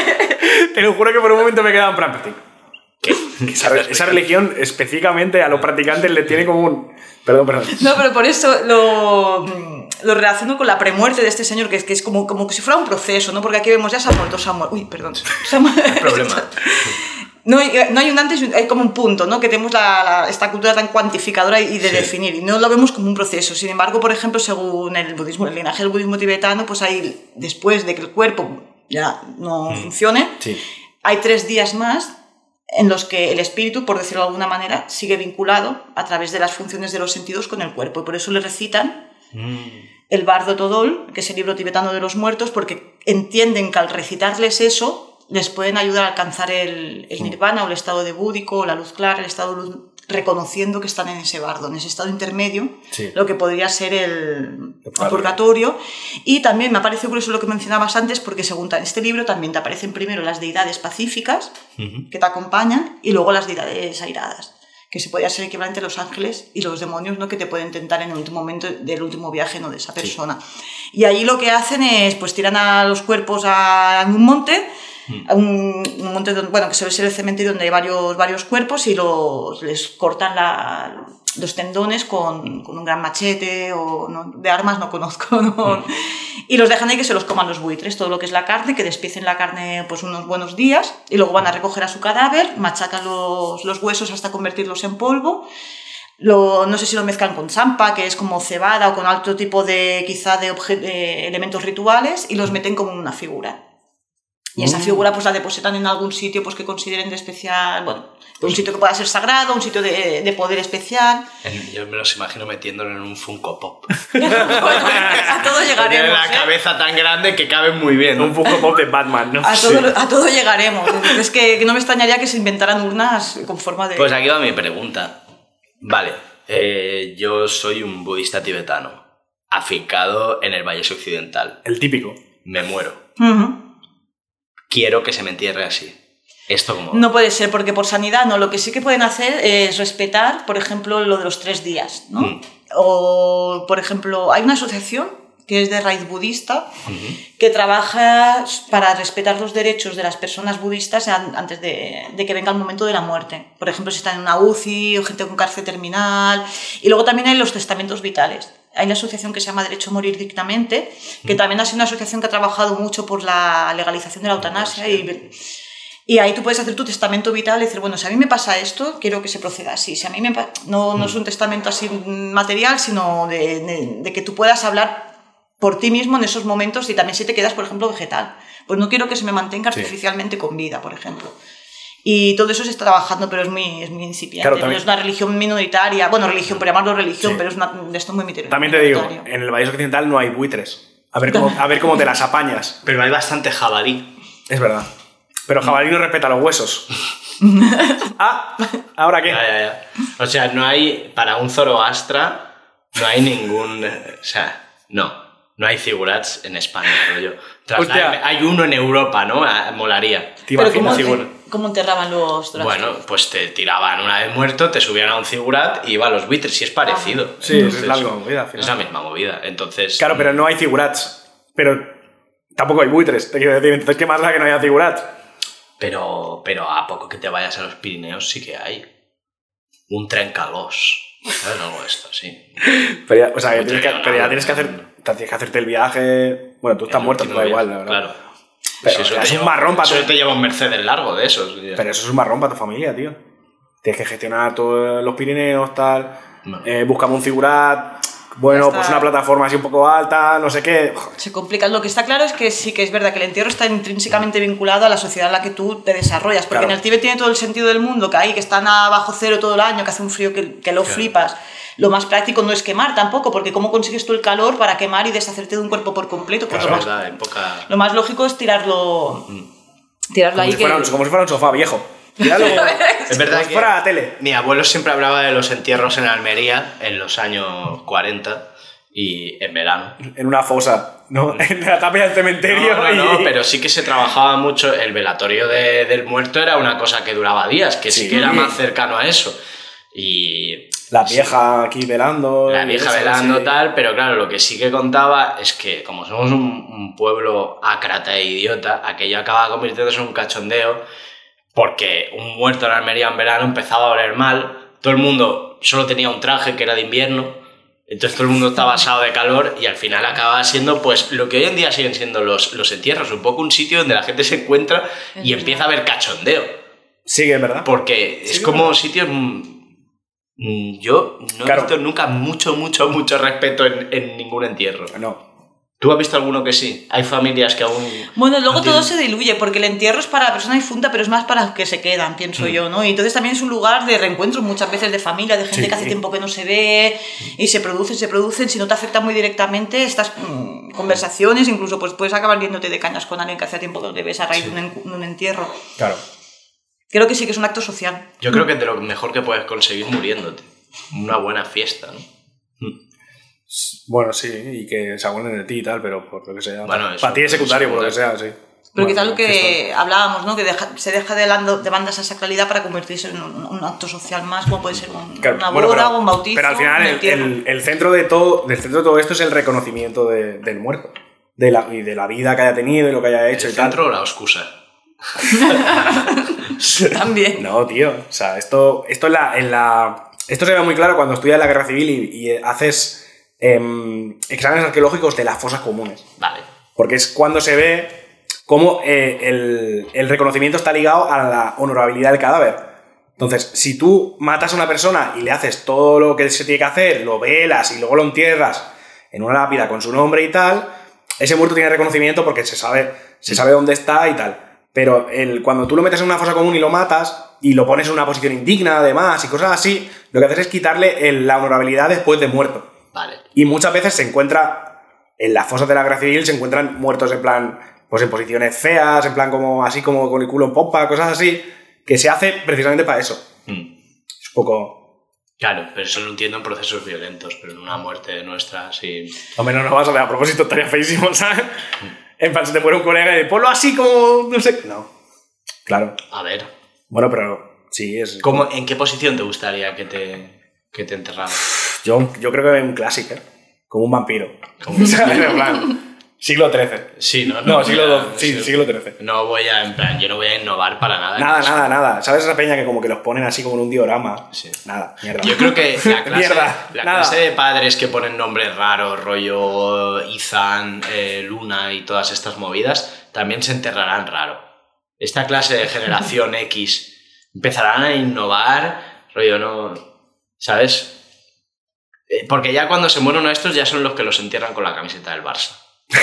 te lo juro que por un momento me quedaba en plan, "Pero, que esa, esa religión específicamente a los practicantes le tiene como un... Perdón, perdón. No, pero por eso lo, mm, lo relaciono con la premuerte de este señor, que es, que es como, como que si fuera un proceso, ¿no? Porque aquí vemos, ya se ha muerto, se ha muerto. Uy, perdón. Se ha mu- Problema. No hay, no hay un antes, hay como un punto, ¿no? Que tenemos la, la- esta cultura tan cuantificadora y de Sí. definir, y no lo vemos como un proceso. Sin embargo, por ejemplo, según el budismo, el linaje del budismo tibetano, pues hay, después de que el cuerpo ya no funcione, Sí. hay tres días más en los que el espíritu, por decirlo de alguna manera, sigue vinculado a través de las funciones de los sentidos con el cuerpo. Y por eso le recitan el Bardo Todol, que es el libro tibetano de los muertos, porque entienden que al recitarles eso les pueden ayudar a alcanzar el, el nirvana o el estado de búdico, o la luz clara, el estado de luz reconociendo que están en ese bardo, en ese estado intermedio, Sí. lo que podría ser el, el purgatorio. Y también me ha parecido curioso lo que mencionabas antes, porque según este libro también te aparecen primero las deidades pacíficas que te acompañan y luego las deidades airadas, que se podría ser equivalente a los ángeles y los demonios ¿no? que te pueden tentar en el último momento del último viaje ¿no? de esa persona. Y ahí lo que hacen es, pues tiran a los cuerpos a un monte, a un, un monte donde, bueno, que suele ser el cementerio donde hay varios, varios cuerpos y los, les cortan la- los tendones con, con un gran machete o no, de armas no conozco, ¿no? y los dejan ahí que se los coman los buitres, todo lo que es la carne, que despiecen la carne pues unos buenos días y luego van a recoger a su cadáver, machacan los, los huesos hasta convertirlos en polvo lo, no sé si lo mezclan con champa, que es como cebada, o con otro tipo de, quizá, de, obje- de elementos rituales, y los meten como una figura. Y esa figura pues la depositan en algún sitio pues, que consideren de especial, bueno, un sitio que pueda ser sagrado, un sitio de, de poder especial. Yo me los imagino metiéndolo en un Funko Pop. bueno, a todo Tiene llegaremos. la ¿eh? cabeza tan grande que cabe muy bien. Un Funko Pop de Batman, ¿no? A todo, a todo llegaremos. Es que, que no me extrañaría que se inventaran urnas con forma de... Pues aquí va mi pregunta. Vale, eh, yo soy un budista tibetano, afincado en el Valle Occidental. El típico. Me muero. Ujú. Quiero que se me entierre así. Esto como... No puede ser, porque por sanidad no. Lo que sí que pueden hacer es respetar, por ejemplo, lo de los tres días, ¿no? Mm. O, por ejemplo, hay una asociación que es de raíz budista que trabaja para respetar los derechos de las personas budistas an- antes de, de que venga el momento de la muerte. Por ejemplo, si están en una UCI o gente con cárcel terminal. Y luego también hay los testamentos vitales. Hay una asociación que se llama Derecho a Morir Dignamente, que también ha sido una asociación que ha trabajado mucho por la legalización de la eutanasia y y ahí tú puedes hacer tu testamento vital y decir, bueno, si a mí me pasa esto, quiero que se proceda así. Si a mí me no, no es un testamento así material, sino de, de- de que tú puedas hablar por ti mismo en esos momentos y también si te quedas, por ejemplo, vegetal. Pues no quiero que se me mantenga Sí. artificialmente con vida, por ejemplo. Y todo eso se está trabajando, pero es muy, es muy incipiente. Claro, no también- es una religión minoritaria, bueno, religión, por llamarlo religión, Sí. pero es una, de esto muy minoritario. También te digo, en el Valle Occidental no hay buitres. A ver cómo, a ver cómo te las apañas. Pero hay bastante jabalí. Es verdad. Pero jabalí no respeta los huesos. ah, ¿ahora qué? Ya, ya, ya. O sea, no hay... Para un Zoroastra no hay ningún... eh, O sea, no. No hay figurats en España, rollo. Trasladarme- Hostia. Hay uno en Europa, ¿no? Ah, Molaría. ¿Te Pero imaginas. ¿Cómo enterraban los dragos? Bueno, pues te tiraban una vez muerto, te subían a un figurat y iba a los buitres, si es parecido. Sí, es Entonces, la misma movida. Es la misma movida. Entonces, Claro, pero no hay figurats. Pero tampoco hay buitres, te quiero decir. Entonces, ¿qué más da que no haya figurats? pero, pero a poco que te vayas a los Pirineos sí que hay. Un trencalós. ¿Sabes? Algo de esto, sí. Pero ya, o sea, que tienes que, pero ya tienes que hacer. Tienes que hacerte el viaje. Bueno, tú estás El muerto, último da igual, la verdad. Claro. Pero, Si o sea, te es un marrón para Eso te lleva un Mercedes largo de esos. Pero eso es un marrón para tu familia, tío. Tienes que gestionar todos los Pirineos, tal. Eh, búscame un figurat. Bueno, pues una plataforma así un poco alta, no sé qué. Se complica. Lo que está claro es que sí que es verdad que el entierro está intrínsecamente vinculado a la sociedad en la que tú te desarrollas. Porque Claro. en el Tíbet tiene todo el sentido del mundo, que ahí, que están a bajo cero todo el año, que hace un frío que, que lo Claro. flipas. Lo más práctico no es quemar tampoco, porque ¿cómo consigues tú el calor para quemar y deshacerte de un cuerpo por completo? Pues Claro, lo, más, verdad, en poca... lo más lógico es tirarlo, tirarlo Como ahí. si, que- fuera, un- como si fuera un sofá viejo. Como, Es verdad como que fuera la tele. mi abuelo siempre hablaba de los entierros en Almería en los años 40 y en verano. En una fosa, ¿no? En la tapia del cementerio. No, no, no, y- pero sí que se trabajaba mucho. El velatorio de- del muerto era una cosa que duraba días, que sí, Sí. que era más cercano a eso. Y La vieja aquí velando. la vieja eso, velando sí. tal, pero claro, lo que sí que contaba es que como somos un, un pueblo ácrata e idiota, aquello acaba convirtiéndose en un cachondeo porque un muerto en Almería en verano empezaba a oler mal, todo el mundo solo tenía un traje que era de invierno, entonces todo el mundo estaba asado de calor y al final acababa siendo pues lo que hoy en día siguen siendo los, los entierros, un poco un sitio donde la gente se encuentra y empieza a ver cachondeo. Sí, que es verdad. Porque Sí, es como bueno. sitios. mm, mm, Yo no he visto nunca mucho, mucho, mucho respeto en, en ningún entierro. No. ¿Tú has visto alguno que sí? Hay familias que aún. Bueno, luego no todo tienen- se diluye, porque el entierro es para la persona difunta, pero es más para los que se quedan, pienso yo, ¿no? Y entonces también es un lugar de reencuentro muchas veces de familia, de gente Sí. que hace tiempo que no se ve, y se producen, se producen, si no te afecta muy directamente estas mm, conversaciones, incluso pues puedes acabar viéndote de cañas con alguien que hace tiempo que no te ves a raíz de un, en- un entierro. Claro. Creo que sí que es un acto social. Yo creo que es de lo mejor que puedes conseguir muriéndote. Una buena fiesta, ¿no? Bueno, sí, y que se acuerden de ti y tal, pero por lo que sea. Bueno, eso para ti es secundario, por lo que sea, sí. Pero Bueno, quizá lo que hablábamos, ¿no? Que deja- se deja de, lando- de banda esa sacralidad para convertirse en un, un acto social más, como puede ser un- Claro, una bueno, boda pero- o un bautizo. Pero al final el, entierro. el- el centro de todo, del centro de todo esto es el reconocimiento de- del muerto. De la, y de la vida que haya tenido y lo que haya hecho ¿El y tal. centro o la excusa? También. No, tío. O sea, esto, esto, en la, en la- esto se ve muy claro cuando estudias la guerra civil y, y haces em, exámenes arqueológicos de las fosas comunes. Vale. Porque es cuando se ve cómo eh, el, el reconocimiento está ligado a la honorabilidad del cadáver. Entonces, si tú matas a una persona y le haces todo lo que se tiene que hacer, lo velas y luego lo entierras en una lápida con su nombre y tal, ese muerto tiene reconocimiento porque se sabe, se sabe dónde está y tal. Pero el, cuando tú lo metes en una fosa común y lo matas y lo pones en una posición indigna, además, y cosas así, lo que haces es quitarle el- la honorabilidad después de muerto. Vale. Y muchas veces se encuentra, en las fosas de la guerra civil, se encuentran muertos en plan, pues en posiciones feas, en plan como así como con el culo en pompa, cosas así, que se hace precisamente para eso. Mm. Es un poco... Claro, pero eso lo entiendo en procesos violentos, pero en una muerte nuestra, sí. Hombre, no, no vas a ver, a propósito, estaría feísimo, ¿sabes? En plan, se te muere un colega y ponlo así como, no sé... No. Claro. A ver, Bueno, pero sí, es... ¿cómo, ¿en qué posición te gustaría que te, que te enterraran? Yo, yo creo que es un clásico, ¿eh? Como un vampiro. Como-. En plan, siglo XIII. Sí, no, No, siglo sí, siglo XIII. No voy a, en plan, yo no voy a innovar para nada. Nada, nada, nada. ¿Sabes esa peña que como que los ponen así como en un diorama? Sí. Nada, mierda. Yo creo que la clase, Mierda, la nada. clase de padres que ponen nombres raros, rollo Ethan, eh, Luna y todas estas movidas, también se enterrarán raro. Esta clase de generación X empezarán a innovar, rollo, no. ¿Sabes? Eh, Porque ya cuando se mueren uno de estos ya son los que los entierran con la camiseta del Barça.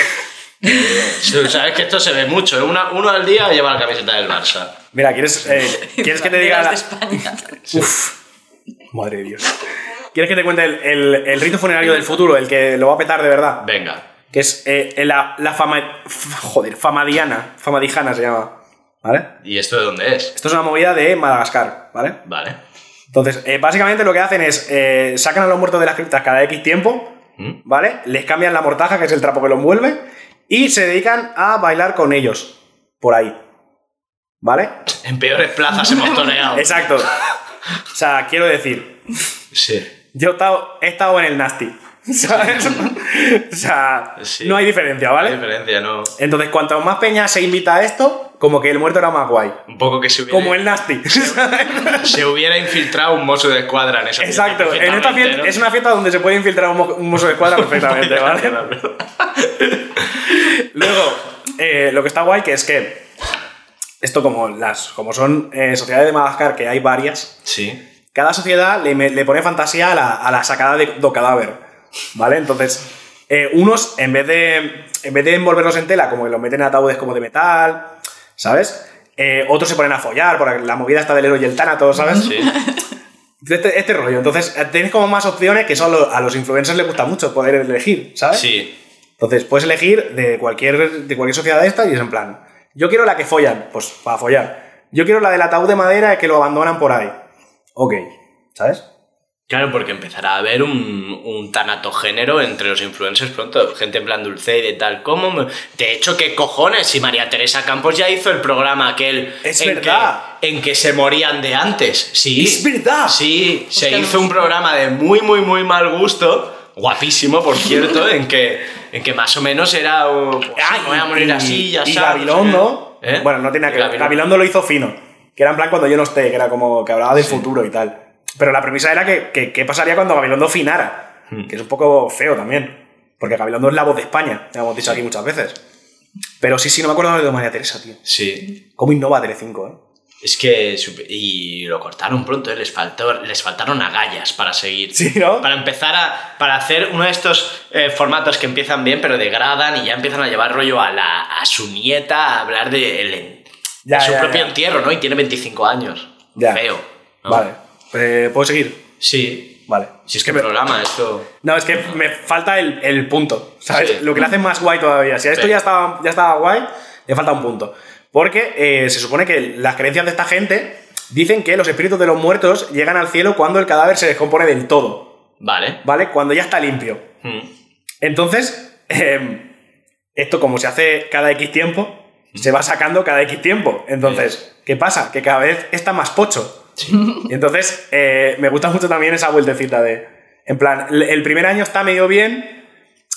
Eh, Sabes que esto se ve mucho, ¿eh? Una- uno al día lleva la camiseta del Barça. Mira, ¿quieres, eh, ¿quieres que te diga la... Uf, madre de Dios. ¿Quieres que te cuente el, el- el rito funerario del futuro, el que lo va a petar de verdad? Venga. Que es eh, la, la fama... Joder, famadiana. Famadijana se llama. ¿Vale? ¿Y esto de dónde es? Esto es una movida de Madagascar, ¿vale? Vale. Entonces, eh, básicamente lo que hacen es eh, sacan a los muertos de las criptas cada X tiempo, ¿Mm? ¿vale? Les cambian la mortaja, que es el trapo que lo envuelve, y se dedican a bailar con ellos, por ahí. ¿Vale? En peores plazas hemos toreado. Exacto. O sea, quiero decir, Sí. yo he estado, he estado en el Nasty, ¿sabes? o sea, Sí. no hay diferencia, ¿Qué ¿vale? diferencia, no? Entonces, cuanto más peña se invita a esto, como que el muerto era más guay. Un poco que se hubiera, Como el Nasty. se hubiera infiltrado un mozo de escuadra en esa fiesta Exacto, en esta fiesta ¿no? es una fiesta donde se puede infiltrar un, mo- un mozo de escuadra perfectamente, ¿vale? Luego, eh, lo que está guay que es que esto como las como son eh, sociedades de Madagascar, que hay varias, Sí. cada sociedad le, le pone fantasía a la, a la sacada de, do cadáver, ¿vale? Entonces, eh, unos, en vez, de, en vez de envolverlos en tela, como que los meten en ataúdes como de metal, ¿sabes? Eh, otros se ponen a follar, porque la movida está del héroe y el tánato, ¿sabes? Sí. Este, este rollo. Entonces, eh, tienes como más opciones que son lo- a los influencers les gusta mucho poder elegir, ¿sabes? Sí. Entonces, puedes elegir de cualquier, de cualquier sociedad de esta y es en plan, yo quiero la que follan, pues para follar. Yo quiero la del ataúd de madera que lo abandonan por ahí. Ok, ¿sabes? Claro, porque empezará a haber un, un tanatogénero entre los influencers pronto. Gente en plan dulce y de tal. ¿Cómo? me- De hecho, ¿qué cojones? Si María Teresa Campos ya hizo el programa aquel. Es en verdad. Que, en que se morían de antes. Sí. Es verdad. Sí, se hizo no. un programa de muy, muy, muy mal gusto. Guapísimo, por cierto, en que, en que más o menos era. oh, pues, Ah, me voy a morir así, ya y sabes, Gabilondo, ¿Eh? bueno, no nada que ver. Gabilondo. Gabilondo lo hizo fino, que era en plan cuando yo no esté, que era como que hablaba del futuro y tal. Pero la premisa era que, que- qué pasaría cuando Gabilondo finara, Hmm. que es un poco feo también, porque Gabilondo es la voz de España, ya hemos dicho aquí muchas veces. Pero sí, sí, no me acuerdo de María Teresa, tío. Sí. ¿Cómo innova Telecinco, eh? Es que. Y lo cortaron pronto, ¿eh? les, faltó, les faltaron agallas para seguir. Sí, ¿no? Para empezar a. Para hacer uno de estos eh, formatos que empiezan bien, pero degradan y ya empiezan a llevar rollo a, la, a su nieta a hablar de, el- Ya, de su ya, propio ya. entierro, ¿no? Y tiene 25 años. Ya. Feo. ¿no? Vale. Eh, ¿Puedo seguir? Sí. Vale. Si es que el programa, esto. No, es que me falta el, el punto, ¿sabes? Sí. Lo que le hace más guay todavía. Si a esto Sí. ya estaba, ya estaba guay, le falta un punto. Porque eh, se supone que las creencias de esta gente dicen que los espíritus de los muertos llegan al cielo cuando el cadáver se descompone del todo, Vale. ¿vale? Cuando ya está limpio. Mm. Entonces, eh, esto como se hace cada X tiempo, se va sacando cada X tiempo. Entonces, ¿qué pasa? Que cada vez está más pocho. Y entonces, eh, me gusta mucho también esa vueltecita de, en plan, el- primer año está medio bien,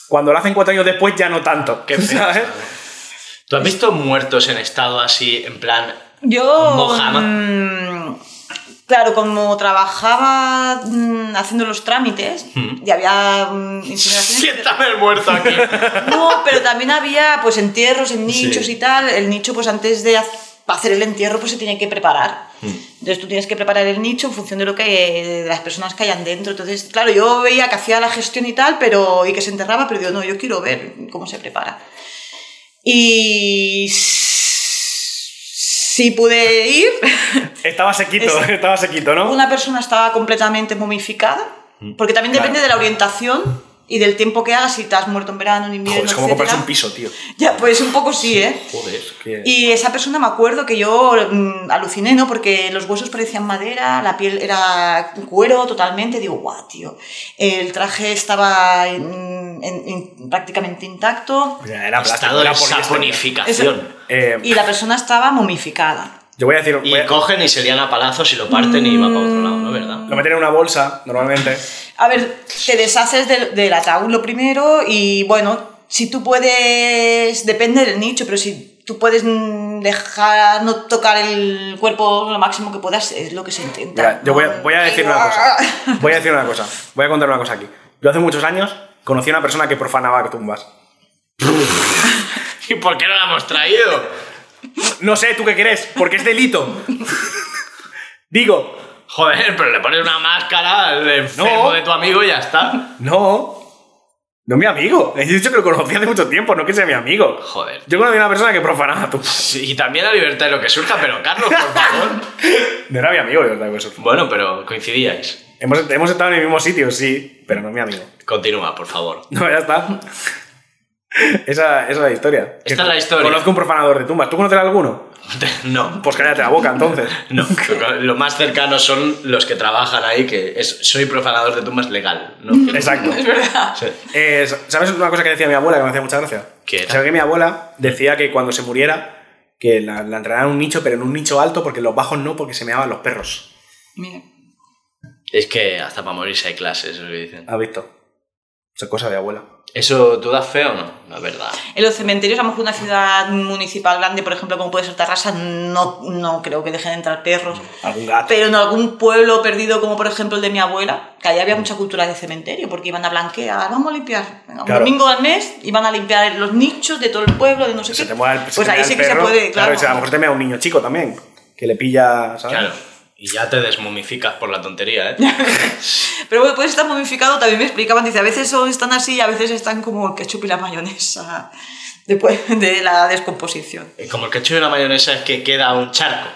cuando lo hacen cuatro años después ya no tanto. Qué feo, ¿sabes? ¿Tú has visto muertos en estado así, en plan. Yo. Mojama. mm, claro, como trabajaba mm, haciendo los trámites Hmm. y había mm, incineraciones- Siéntame el muerto aquí. No, pero también había pues entierros en nichos Sí. y tal. El nicho, pues antes de hacer el entierro, pues se tiene que preparar. Entonces tú tienes que preparar el nicho en función de lo que de las personas que hayan dentro. Entonces, claro, yo veía que hacía la gestión y tal, pero y que se enterraba, pero digo, no, yo quiero ver cómo se prepara. Y sí pude ir. Estaba sequito, Es- estaba sequito, ¿no? Una persona estaba completamente momificada, porque también Claro. depende de la orientación y del tiempo que hagas, si te has muerto en verano, en invierno, Joder, es como comprarse etcétera. un piso, tío. Ya, pues un poco sí, ¿eh? Joder, que... Y esa persona me acuerdo que yo mm, aluciné, ¿no? Porque los huesos parecían madera, la piel era cuero totalmente. Digo, guau, tío. El traje estaba en- en- en- prácticamente intacto era plástico, era poliéster. saponificación. Eh, y la persona estaba momificada. Yo voy a decir, Y a- cogen y se lían a palazos y lo parten y va para otro lado, ¿no? ¿Verdad? lo meten en una bolsa, normalmente. A ver, te deshaces del, del ataúd lo primero y bueno, si tú puedes, depende del nicho, pero si tú puedes mm, dejar no tocar el cuerpo lo máximo que puedas, es lo que se intenta. Mira, yo voy a, voy a decir una cosa. Voy a decir una cosa. Voy a contar una cosa aquí. Yo hace muchos años conocí a una persona que profanaba tumbas. ¿Y por qué no la hemos traído? No sé, ¿tú qué crees? Porque es delito. Digo, Joder, pero le pones una máscara al enfermo No. de tu amigo y ya está. no. No es mi amigo. He dicho que lo conocí hace mucho tiempo, no que sea mi amigo. Joder. Yo conocí a una persona que profanaba tumbas. Sí, Y también la libertad de lo que surja, pero Carlos, por favor. No era mi amigo, de verdad, eso. Bueno, pero coincidíais. Hemos, hemos estado en el mismo sitio, sí, pero no es mi amigo. Continúa, por favor. No, ya está. Esa, esa es la historia. Esta es la historia. Conozco un profanador de tumbas. ¿Tú conoces alguno? No. Pues cállate la boca, entonces. No, lo más cercano son los que trabajan ahí, que es soy profanador de tumbas legal, ¿no? Exacto. Es verdad. Sí. Eh, ¿Sabes una cosa que decía mi abuela que me hacía mucha gracia? ¿Qué era? ¿Sabes que mi abuela decía que cuando se muriera, que la, la enterraran en un nicho, pero en un nicho alto, porque en los bajos no, porque se meaban los perros? Mira. Es que hasta para morirse hay clases, eso que dicen. ¿Has visto? Esa cosa de abuela. ¿Eso tú das fe o no? La verdad. En los cementerios, a lo mejor una ciudad municipal grande, por ejemplo, como puede ser Tarrasa, no, no creo que dejen entrar perros. Algún gato. Pero en algún pueblo perdido, como por ejemplo el de mi abuela, que ahí había mucha cultura de cementerio, porque iban a blanquear, vamos a limpiar. Venga, un Claro. domingo al mes iban a limpiar los nichos de todo el pueblo, de no sé se qué. te mueva el, se pues te ahí sí que se puede, claro. a lo mejor te mea un niño chico también, que le pilla, ¿sabes? Claro. Y ya te desmomificas por la tontería, ¿eh? Pero bueno, puede estar momificado, también me explicaban, dice, a veces son, están así y a veces están como el ketchup y la mayonesa después de la descomposición. Como el ketchup y la mayonesa es que queda un charco.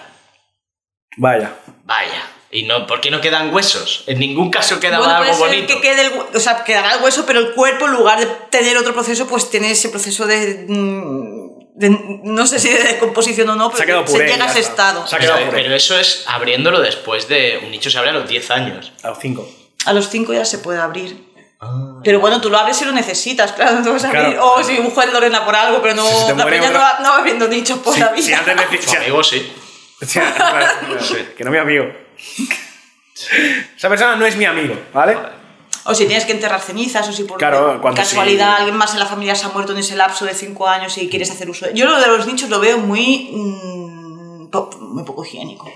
Vaya. Vaya. ¿Y no, por qué no quedan huesos? En ningún caso queda Bueno, algo puede ser bonito. que quede el, o sea, quedará el hueso, pero el cuerpo, en lugar de tener otro proceso, pues tiene ese proceso de, mm, de- no sé si de descomposición o no, Se ha pero se puré, llega a ya ese está. estado. Se ha Pero, quedado puré. pero eso es abriéndolo después de... Un nicho se abre a los 10 años. A los cinco. A los 5 ya se puede abrir. Pero bueno, tú lo abres si lo necesitas, claro, no te vas a Claro. abrir. O si un juez Lorena por algo, pero no, Si se la peña no, va- no va abriendo nichos por Si, la vida. si antes de Su amigo sí. Sí, claro, que no es mi amigo. Esa persona no es mi amigo, ¿vale? O si tienes que enterrar cenizas, o si por Claro, casualidad sí. alguien más en la familia se ha muerto en ese lapso de 5 años y quieres hacer uso de... Yo lo de los nichos lo veo muy... mm, po- muy poco higiénico.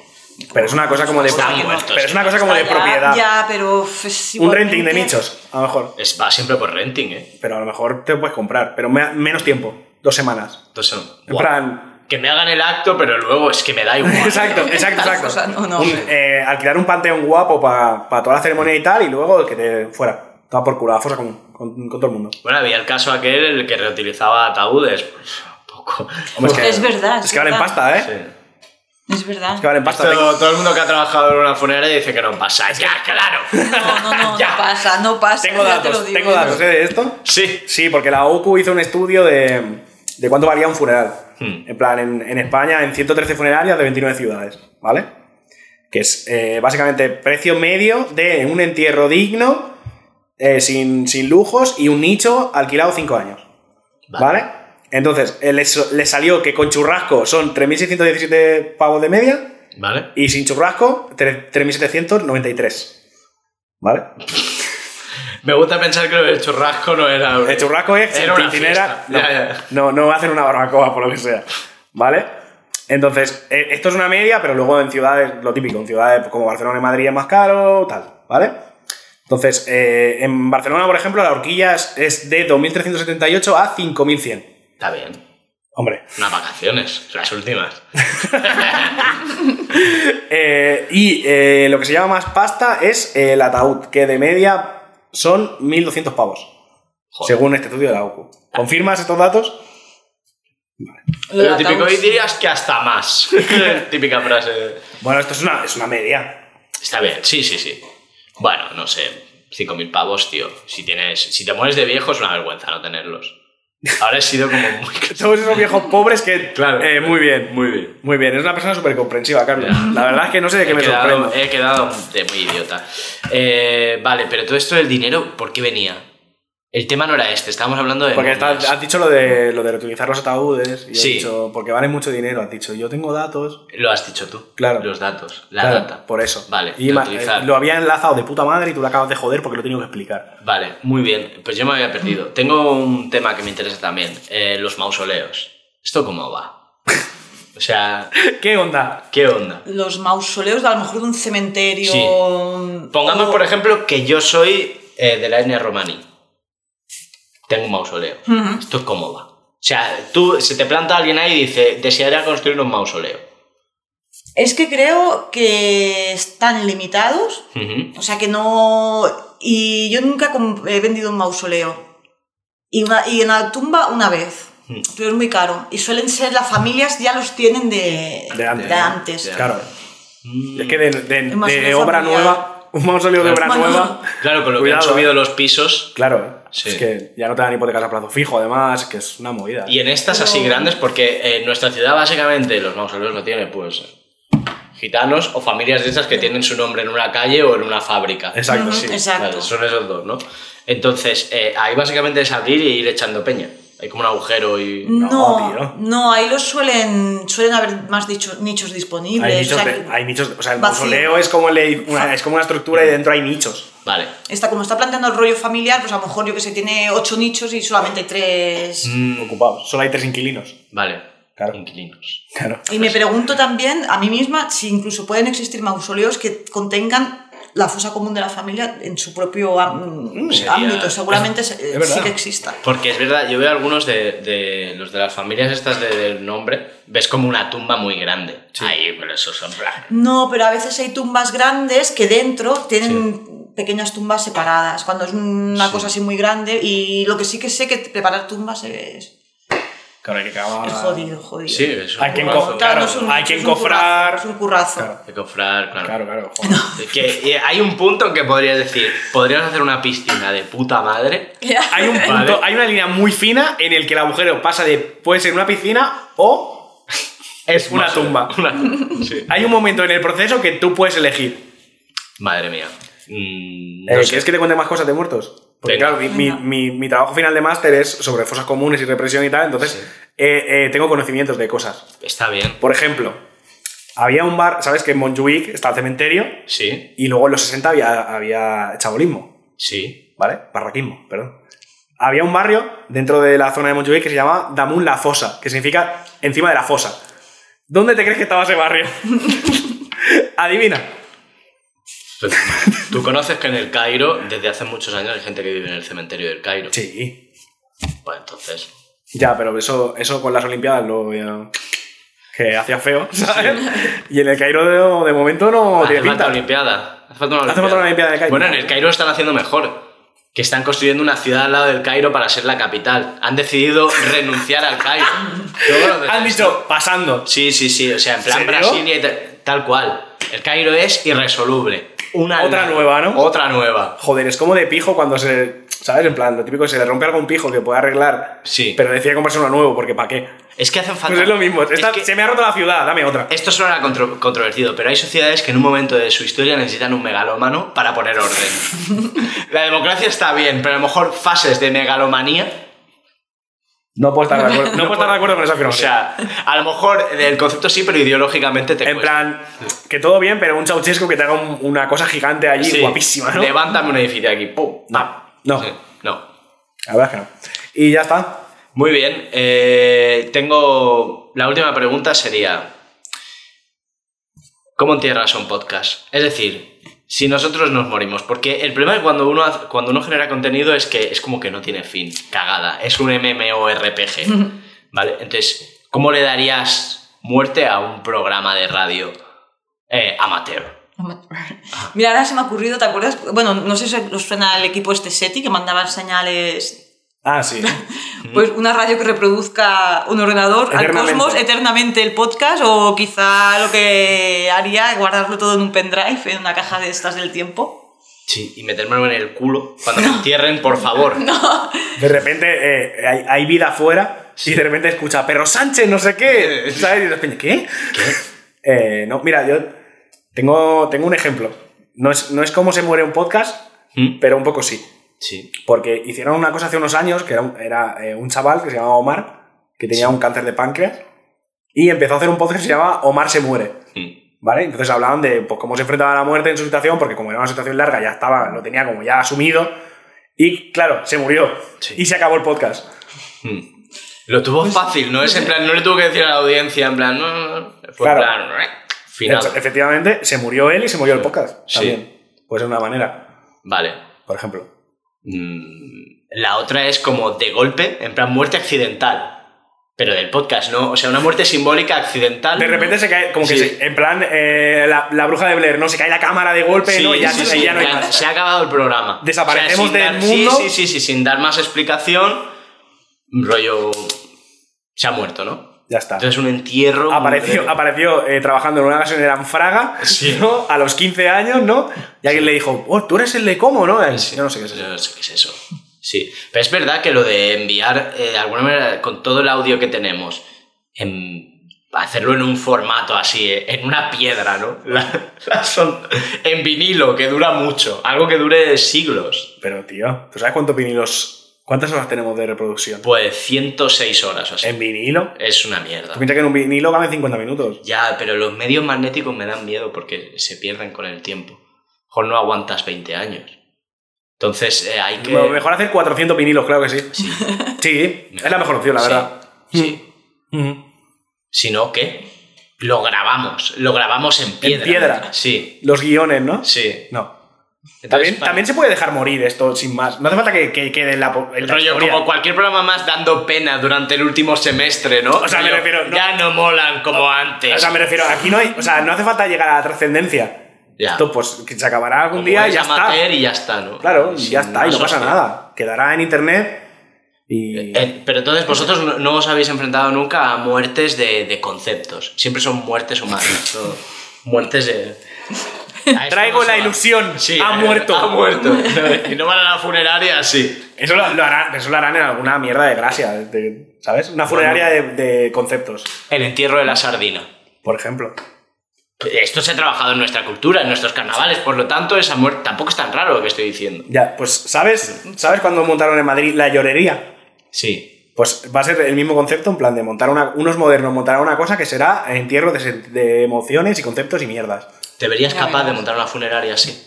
Pero es una cosa como de muertos, Pero es una cosa como de Ya, propiedad. Ya, pero es Un renting de nichos, a lo mejor. Es, va siempre por renting, ¿eh? Pero a lo mejor te lo puedes comprar, pero me- menos tiempo, dos semanas. Entonces, En guau. plan. Que me hagan el acto, pero luego es que me da igual. Exacto, exacto, exacto. O sea, no, no. Un, eh, alquilar un panteón guapo para toda la ceremonia y tal, y luego que te fuera. Estaba por culo, a fosa con, con, con todo el mundo. Bueno, había el caso aquel el que reutilizaba ataúdes. Pues, un poco. Hombre, Es verdad, Es es que valen pasta, ¿eh? Sí. Es verdad. Es que valen pasta. Esto, todo el mundo que ha trabajado en una funeraria dice que no pasa. Ya, claro. No, no, no, Ya. no pasa, no pasa. Tengo ya te lo datos, digo. tengo datos ¿eh? de esto. Sí. Sí, porque la OCU hizo un estudio de, de cuánto valía un funeral. Hmm. En plan, en, en España, en 113 funerarias de 29 ciudades, ¿vale? Que es eh, básicamente precio medio de un entierro digno, eh, sin, sin lujos y un nicho alquilado 5 años. Vale. ¿Vale? Entonces, eh, le, salió que con churrasco son 3.617 pavos de media ¿Vale? y sin churrasco tre- 3.793. ¿Vale? Me gusta pensar que del churrasco no era. El churrasco es Era fiesta. No, Ya, ya. no, no hacen una barbacoa, por lo que sea. ¿Vale? Entonces, eh, esto es una media, pero luego en ciudades, lo típico, en ciudades como Barcelona y Madrid es más caro, tal, ¿vale? Entonces, eh, en Barcelona, por ejemplo, la horquilla es, es de 2.378 a 5.100. Está bien. Hombre. Unas vacaciones, las últimas. Eh, y eh, lo que se llama más pasta es el ataúd, que de media son 1.200 pavos, Joder. según este estudio de la OCU. ¿Confirmas estos datos? Lo Lo típico, ataúd. y dirías que hasta más. Típica frase. Bueno, esto es una, es una media. Está bien, sí, sí, sí. Bueno, no sé. 5.000 pavos, tío. Si tienes. Si te mueres de viejo es una vergüenza no tenerlos. Ahora he sido como muy. Todos esos viejos pobres que... Claro. Eh, muy bien. Muy bien. Muy bien, es una persona súper comprensiva, Carlos. Ya. La verdad es que no sé de qué he me quedado, sorprendo. He quedado de muy idiota. Eh, vale, pero todo esto del dinero, ¿por qué venía? El tema no era este, estábamos hablando de. Porque momias. has dicho lo de, lo de reutilizar los ataúdes. Y Sí. he dicho, porque vale mucho dinero. Has dicho, yo tengo datos. Lo has dicho tú. Claro. Los datos, la Claro, data. Por eso. Vale, Y reutilizar. eh, lo había enlazado de puta madre y tú lo acabas de joder porque lo he tenido que explicar. Vale, muy bien. Pues yo me había perdido. Tengo un tema que me interesa también. eh, los mausoleos. ¿Esto cómo va? O sea, ¿Qué onda? ¿qué onda? Los mausoleos, de, a lo mejor de un cementerio. Sí. Pongamos, o- por ejemplo, que yo soy eh, de la etnia romaní. Tengo un mausoleo. ¿Esto cómo va? O sea, tú, se te planta alguien ahí y dice, desearía construir un mausoleo. Es que creo que están limitados. O sea que no. Y yo nunca he vendido un mausoleo. Y, una, y en la tumba una vez. Pero es muy caro. Y suelen ser, las familias ya los tienen de, De antes. de antes. De Claro. Mm. Es que de, de- obra familiar. Nueva, un mausoleo de obra Bueno. nueva. Claro, con lo que han subido eh. los pisos. Claro, eh. Sí. es que ya no te dan hipotecas a plazo fijo, además, que es una movida. Y en estas así grandes, porque en nuestra ciudad básicamente los mausoleos lo tienen pues gitanos o familias de esas que tienen su nombre en una calle o en una fábrica. Exacto, sí. Exacto. Vale, son esos dos, ¿no? Entonces, eh, ahí básicamente es abrir y ir echando peña. Hay como un agujero y... No, No, tío. no, ahí los suelen, suelen haber más dicho- nichos disponibles. Hay o nichos, sea de- que hay nichos, o sea, el vacío. mausoleo es como, el- una, es como una estructura y dentro hay nichos Vale. está, como está planteando el rollo familiar, pues a lo mejor yo que sé, tiene ocho nichos y solamente hay tres. Mm, ocupados. Solo hay tres inquilinos. vale. Claro. Inquilinos. Claro. Y me pregunto también a mí misma si incluso pueden existir mausoleos que contengan la fosa común de la familia en su propio Sería- ámbito. Seguramente se- es verdad. sí que exista. Porque es verdad, yo veo algunos de, de los de las familias estas de- del nombre, ves como una tumba muy grande. Ahí, pero esos son... No, pero a veces hay tumbas grandes que dentro tienen pequeñas tumbas separadas. Cuando es una Sí. cosa así muy grande. Y lo que sí que sé que preparar tumbas es, Claro, hay que acabar. es jodido, jodido. Sí, es un Hay que claro, no es un- hay que es un currazo, encofrar. Es un currazo. Claro. Hay que cofrar, claro. Claro, claro. joder. Que hay un punto en que podrías decir, podrías hacer una piscina de puta madre. Hay un punto, Vale. hay una línea muy fina en el que el agujero pasa de puede ser una piscina o Es Una más- tumba. Una tumba, sí. hay un momento en el proceso que tú puedes elegir. Madre mía. Mm, Eh, no. ¿Quieres que te cuente más cosas de muertos? Porque claro, mi, mi- mi- mi trabajo final de máster es sobre fosas comunes y represión y tal, entonces eh, eh, tengo conocimientos de cosas. Está bien. Por ejemplo, había un bar, ¿sabes? Que en Montjuic está el cementerio Sí, y luego en los 60 había, había chabolismo, sí. ¿vale? Barraquismo, perdón. Había un barrio dentro de la zona de Montjuic que se llama Damun la Fosa, que significa encima de la fosa. ¿Dónde te crees que estaba ese barrio? Adivina. Tú conoces que en el Cairo, desde hace muchos años, hay gente que vive en el cementerio del Cairo. Sí. Pues entonces. Ya, pero eso, eso con las Olimpiadas lo veía que hacía feo, ¿sabes? Y en el Cairo de, de momento no hace tiene falta pinta. Olimpiada. Hace falta una Hace falta una Olimpiada de Cairo. Bueno, en el Cairo lo están haciendo mejor. Que están construyendo una ciudad al lado del Cairo para ser la capital. Han decidido renunciar al Cairo. Lo Han detesto. dicho pasando. Sí, sí, sí. O sea, en plan ¿Serio? Brasilia y tal cual. El Cairo es irresoluble. Una Otra nueva, ¿no? Otra nueva. Joder, es como de pijo cuando se. ¿Sabes? En plan, lo típico, se le rompe algo a un pijo que puede arreglar. Sí. Pero decide comprarse uno nuevo, porque ¿para qué? Es que hacen falta. Pues es lo mismo. Es Esta- que Se me ha roto la ciudad, dame otra. Esto suena contro- controvertido, pero hay sociedades que en un momento de su historia necesitan un megalómano para poner orden. La democracia está bien, pero a lo mejor fases de megalomanía. No puedo estar de acuerdo, no puedo estar de acuerdo con esa O sea, a lo mejor el concepto sí, pero ideológicamente te en cuesta. plan, que todo bien, pero un Ceausescu que te haga un- una cosa gigante allí, Sí. guapísima, ¿no? Levántame un edificio aquí. ¡Pum! No, no. Sí, no. La verdad es que no. Y ya está. Muy bien. eh, tengo. La última pregunta sería. ¿Cómo entierras un podcast? Es decir, si nosotros nos morimos. Porque el problema es cuando uno, cuando uno genera contenido es que es como que no tiene fin. Cagada. Es un MMORPG. ¿Vale? Entonces, ¿cómo le darías muerte a un programa de radio eh, amateur? Mira, ahora se me ha ocurrido, ¿te acuerdas? Bueno, no sé si os suena el equipo este SETI que mandaban señales. Ah, sí. Pues una radio que reproduzca un ordenador al Eternamente. cosmos eternamente el podcast, o quizá lo que haría es guardarlo todo en un pendrive, en una caja de estas del tiempo. Sí, y metérmelo en el culo. Cuando me entierren, por favor. De repente eh, hay, hay vida afuera y de repente escucha Perro Sánchez, no sé qué. ¿Sabes? Y de repente, ¿qué? Eh, no, mira, yo tengo, tengo un ejemplo. No es, no es cómo se muere un podcast, ¿Mm? pero un poco sí. Sí. Porque hicieron una cosa hace unos años que era un, era, eh, un chaval que se llamaba Omar, que tenía un cáncer de páncreas, y empezó a hacer un podcast que se llama Omar se muere. Mm. ¿Vale? Entonces hablaban de pues, cómo se enfrentaba a la muerte en su situación, porque como era una situación larga, ya estaba, lo tenía como ya asumido. Y claro, se murió. Sí. Y se acabó el podcast. Mm. Lo tuvo fácil, ¿no? Es en plan, no le tuvo que decir a la audiencia, en plan, no, no, no. Fue Claro. en plan, "Eh", final. Efe- Efectivamente, se murió él y se murió el podcast. Sí. También. Pues de una manera, Vale. por ejemplo. Mm, La otra es como de golpe, en plan muerte accidental. Pero del podcast, ¿no? O sea, una muerte simbólica accidental. De repente se cae, como que Sí. se- en plan, eh, la, la bruja de Blair, ¿no? Se cae la cámara de golpe, Sí, ¿no? Y ya, sí, sí, ya no hay más. Se ha acabado el programa. Desaparecemos sin del dar- mundo. Sí, sí, sí, sí, sin dar más explicación. Rollo. Se ha muerto, ¿no? Ya está. Entonces un entierro. Apareció, apareció eh, trabajando en una gasolinera en Fraga, Sí. ¿no? A los 15 años, ¿no? Y alguien le dijo, oh, tú eres el de cómo, ¿no? Y Sí, Yo no sé qué es eso. Yo no sé qué es eso. Sí, pero es verdad que lo de enviar, eh, de alguna manera, con todo el audio que tenemos, en hacerlo en un formato así, eh, en una piedra, ¿no? La- la son- en vinilo, que dura mucho, algo que dure siglos. Pero, tío, ¿tú sabes cuántos vinilos, cuántas horas tenemos de reproducción? Pues 106 horas o así. En vinilo. Es una mierda. Tú piensas que en un vinilo caben 50 minutos. Ya, pero los medios magnéticos me dan miedo porque se pierden con el tiempo. Mejor no aguantas 20 años. Entonces eh, hay que... Bueno, Mejor hacer 400 vinilos, claro que sí. Sí, Sí, es la mejor opción, la sí, verdad. Sí. Ujú. Si no, ¿qué? Lo grabamos. Lo grabamos en piedra. piedra. Sí, Los guiones, ¿no? sí. No. Entonces, También, para- también se puede dejar morir esto sin más. No hace falta que, que quede la, en El rollo historia. como cualquier programa más dando pena durante el último semestre, ¿no? O sea, me refiero, no- Ya no molan como antes. O sea, me refiero, aquí no hay. O sea, no hace falta llegar a la trascendencia. Ya. Esto, pues, que se acabará algún Como día y ya está. y ya está, ¿no? Claro, Sin ya está, y no pasa hostia. nada. Quedará en internet y. Eh, pero entonces vosotros no, no os habéis enfrentado nunca a muertes de, de conceptos. Siempre son muertes humanas. Muertes de... Traigo no la ilusión. Sí, ha eh, muerto. Ha muerto. y no van a la funeraria, sí. Eso lo, lo harán, eso lo harán en alguna mierda de gracia, de- ¿sabes? Una funeraria de, de conceptos, El entierro de la sardina. por ejemplo. Esto se ha trabajado en nuestra cultura, en nuestros carnavales, por lo tanto, esa muerte tampoco es tan raro lo que estoy diciendo. Ya, pues, ¿sabes? ¿Sabes cuando montaron en Madrid la llorería? Sí. Pues va a ser el mismo concepto, en plan de montar una, unos modernos montarán una cosa que será entierro de emociones y conceptos y mierdas. ¿Te verías Ya capaz de montar una funeraria así?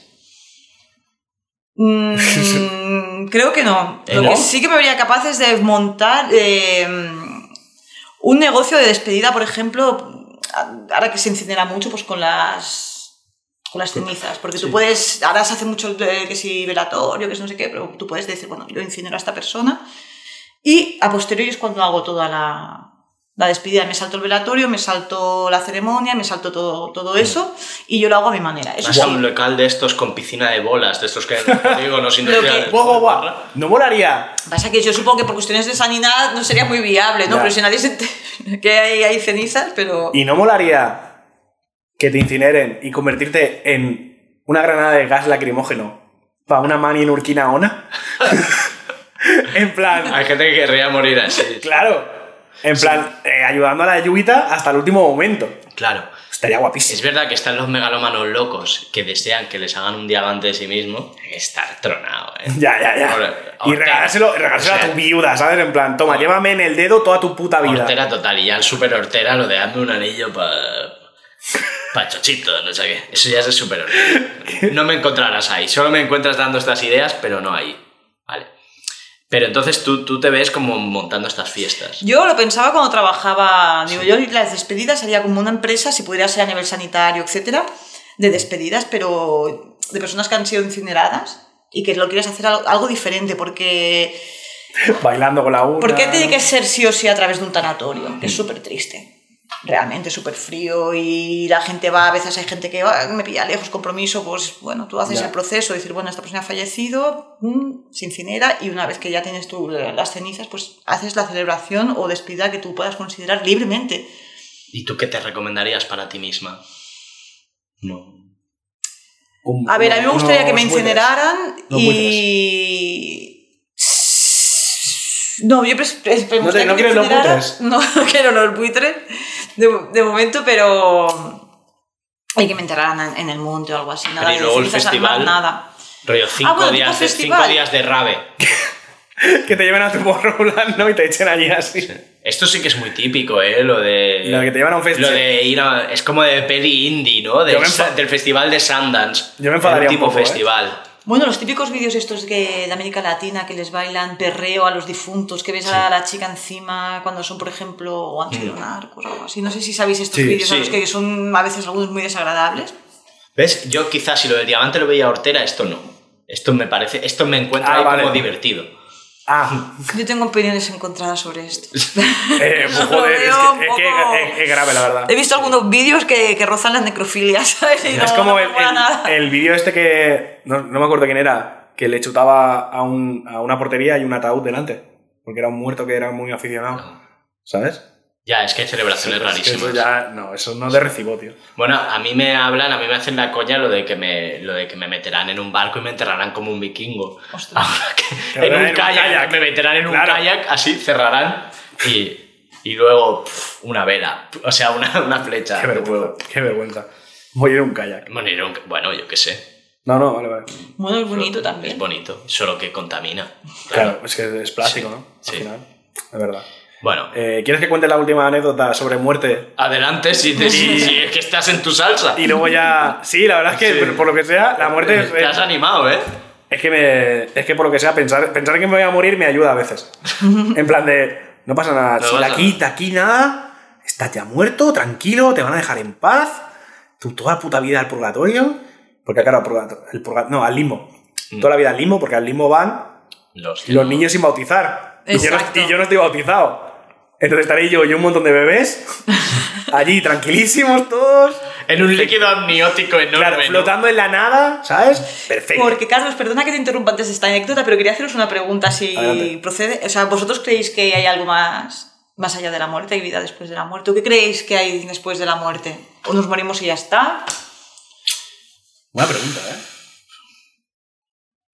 Mm, creo que no. Lo ¿No? que sí que me vería capaz es de montar eh, un negocio de despedida, por ejemplo, ahora que se incinera mucho, pues con las con las cenizas, porque tú puedes, ahora se hace mucho de que si velatorio, que si no sé qué, pero tú puedes decir, bueno, yo incinero a esta persona y a posteriori es cuando hago toda la, la despedida, me salto el velatorio, me salto la ceremonia, me salto todo, todo eso y yo lo hago a mi manera. Eso Vas a sí. un local de estos con piscina de bolas, de estos que los polígonos industriales. ¡Buah, buah, buah! ¿No molaría? Pasa que yo supongo que por cuestiones de sanidad no sería muy viable, ¿no? Ya. Pero si nadie se entera que hay, hay cenizas, pero... ¿Y no molaría que te incineren y convertirte en una granada de gas lacrimógeno para una mani en Urquinaona. en plan, Hay gente que querría morir así. claro, en plan, eh, ayudando a la Yuita hasta el último momento. Claro. Estaría Es guapísimo. verdad que están los megalómanos locos que desean que les hagan un diamante de sí mismo. Estar tronado, ¿eh? Ya, ya, ya. Y Ortega. regalárselo, regalárselo O sea, a tu viuda, ¿sabes? En plan, toma, llévame en el dedo toda tu puta vida. Hortera total. Y ya el super hortera lo de hazme un anillo para. Pa chochito, no sé qué. Eso ya es el super hortera. No me encontrarás ahí. Solo me encuentras dando estas ideas, pero no ahí. Vale. Pero entonces tú, tú te ves como montando estas fiestas. Yo lo pensaba cuando trabajaba, digo, yo las despedidas sería como una empresa, si pudiera ser a nivel sanitario, etcétera, de despedidas, pero de personas que han sido incineradas y que lo quieres hacer algo, algo diferente, porque Bailando con la una. ¿por qué tiene que ser sí o sí a través de un tanatorio? Que es súper triste. Realmente súper frío y la gente va, a veces hay gente que "Ah, me pilla lejos, compromiso, pues bueno, tú haces Ya. el proceso, decir, bueno, esta persona ha fallecido, mm, se incinera y una vez que ya tienes tú las cenizas, pues haces la celebración o despedida que tú puedas considerar libremente. ¿Y tú qué te recomendarías para ti misma? No. Un- A ver, a mí me gustaría que me incineraran Unos y... No, yo ¿No te- no quieres los buitres? No, no quiero los buitres de, de momento, pero... Hay que me enterraran en, en el monte o algo así. Nada Pero y luego el festival. Nada. Rollo, cinco, bueno, tipo días, de, festival. cinco días de rave. Que te lleven a tu Tomorrowland, ¿no? Y te echen allí así. Esto sí que es muy típico, ¿eh? Lo de. Lo de que te llevan a un Lo festival. de ir a. Es como de peli indie, ¿no? Del, festival de Sundance. Yo me enfadaría El un tipo poco, ¿eh? Bueno, los típicos vídeos estos que, de América Latina que les bailan perreo a los difuntos, que ves a la chica encima cuando son, por ejemplo, o han sido narcos o algo así. No sé si sabéis estos Sí, vídeos a sí. los que son a veces algunos muy desagradables. ¿Ves? Yo quizás si lo del diamante lo veía Hortera, esto no. Esto me parece. Esto me encuentra Ah, ahí vale. como divertido. Ah, Yo tengo opiniones encontradas sobre esto. eh, pues, joder, es que, es, que poco- es- es grave, la verdad. He visto algunos vídeos que, que rozan la necrofilia, ¿sabes? Y es no- como no el, el vídeo este que. No, no me acuerdo quién era. Que le chutaba a, un, a una portería y un ataúd delante. Porque era un muerto que era muy aficionado. ¿Sabes? Ya, es que hay celebraciones Es que rarísimas. eso ya. No, eso no es de recibo, tío. Bueno, a mí me hablan, a mí me hacen la coña lo de que me, lo de que me meterán en un barco y me enterrarán como un vikingo. Ostras. Ahora que Claro, en un en un kayak, kayak. me meterán en un kayak, así cerrarán y, y luego una vela, o sea, una, una flecha. Qué vergüenza. Qué vergüenza. Voy a ir en un kayak. Un- bueno, yo qué sé. No, no, vale, vale. Bueno, es bonito Es también. bonito, solo que contamina. Claro, es que es plástico, ¿no? Al Sí. final. Es verdad. Bueno, Eh, ¿Quieres que cuente la última anécdota sobre muerte? adelante si, te- si- si es que estás en tu salsa. Y lugo ya. Sí, la verdad es que, Sí. por lo que sea, la muerte. Te has animado, ¿eh? Es que me. Es que por lo que sea, pensar, pensar que me voy a morir me ayuda a veces. en plan de. No pasa nada. No si de pasa aquí, de aquí nada. Estás ya muerto, tranquilo, te van a dejar en paz. Tú toda la puta vida al purgatorio. Porque claro, al purgatorio. El purga- no, al limbo. Mm. Toda la vida al limbo, porque al limbo van Los, los niños sin bautizar. Y yo, no, Exacto. y yo no estoy bautizado. Entonces estaré yo y un montón de bebés allí tranquilísimos todos. En un líquido amniótico enorme. Claro, ¿no? flotando en la nada, ¿sabes? Perfecto. Porque, Carlos, perdona que te interrumpa antes de esta anécdota, pero quería haceros una pregunta si Adelante. procede. O sea, ¿vosotros creéis que hay algo más, más allá de la muerte? ¿Hay vida después de la muerte? ¿O qué creéis que hay después de la muerte? ¿O nos morimos y ya está? Buena pregunta, ¿eh?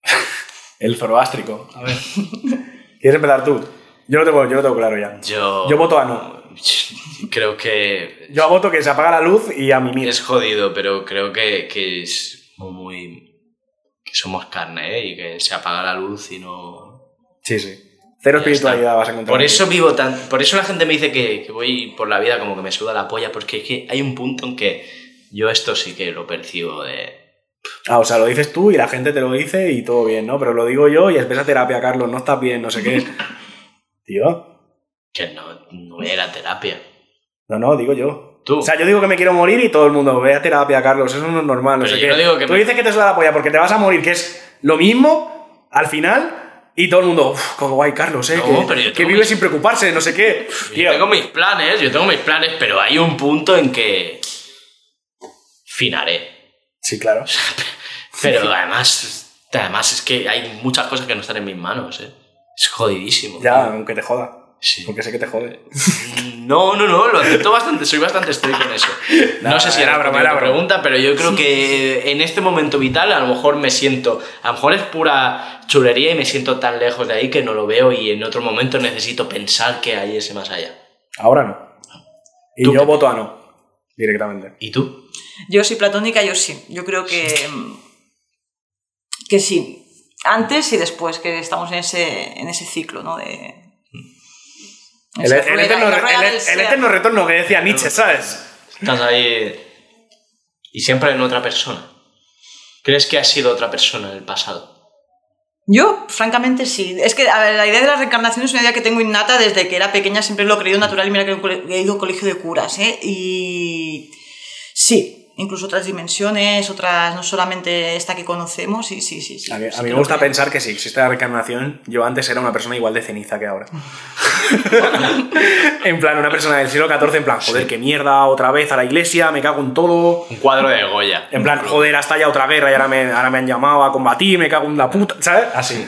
El zoroástrico. A ver. ¿Quieres empezar tú? Yo lo tengo, yo lo tengo claro ya. Yo. Yo voto a no. Creo que. Yo voto que se apaga la luz y a mimir. Es jodido, pero creo que, que es muy. que somos carne, ¿eh? Y que se apaga la luz y no. Sí, sí. Cero Ya espiritualidad está. vas a encontrar. Por eso vivo tan. Por eso la gente me dice que, que voy por la vida como que me suda la polla, porque es que hay un punto en que yo esto sí que lo percibo de. Ah, o sea, lo dices tú y la gente te lo dice y todo bien, ¿no? Pero lo digo yo y es esa terapia, Carlos, no estás bien, no sé qué. Tío. que no, no voy a ir a terapia. No, no, digo yo. Tú. O sea, yo digo que me quiero morir y todo el mundo, ve a terapia, Carlos, eso no es normal, no Pero sé yo qué. no digo que Tú me- dices que te suda la polla porque te vas a morir, que es lo mismo al final y todo el mundo, uff, como guay, Carlos, ¿eh? No, que, que vive mis- sin preocuparse, no sé qué. Yo tengo mis planes, yo tengo mis planes, pero hay un punto en que. finaré. Sí, claro. Pero además, además es que hay muchas cosas que no están en mis manos, ¿eh? Es jodidísimo. Ya, tío. aunque te joda. Sí. Porque sé que te jode. No, no, no, lo acepto bastante, soy bastante estricto en eso. No, No, sé si era broma, la pregunta, pero yo creo que en este momento vital a lo mejor me siento, a lo mejor es pura chulería y me siento tan lejos de ahí que no lo veo y en otro momento necesito pensar que hay ese más allá. Ahora no. Y ¿Tú yo qué? voto a no. Directamente. ¿Y tú? Yo sí platónica, yo sí. Yo creo que, mm, que sí. Antes y después, que estamos en ese, en ese ciclo, ¿no? De, El, el rueda- eterno, el- el retorno que decía Nietzsche, ¿sabes? Estás ahí y siempre en otra persona. ¿Crees que has sido otra persona en el pasado? Yo, francamente, sí. Es que a ver, la idea de la reencarnación es una idea que tengo innata desde que era pequeña, siempre lo he creído natural y mira que he ido a un colegio de curas, ¿eh? Y sí, incluso otras dimensiones, otras, no solamente esta que conocemos, y sí, sí, sí. A mí, a sí mí que me gusta creo. pensar que si existe la reencarnación, yo antes era una persona igual de ceniza que ahora. en plan, una persona del siglo XIV, en plan, joder, qué mierda, otra vez a la iglesia, me cago en todo. Un cuadro de Goya. En plan, joder, hasta ya otra guerra y ahora me, ahora me han llamado a combatir, me cago en la puta, ¿sabes? Así.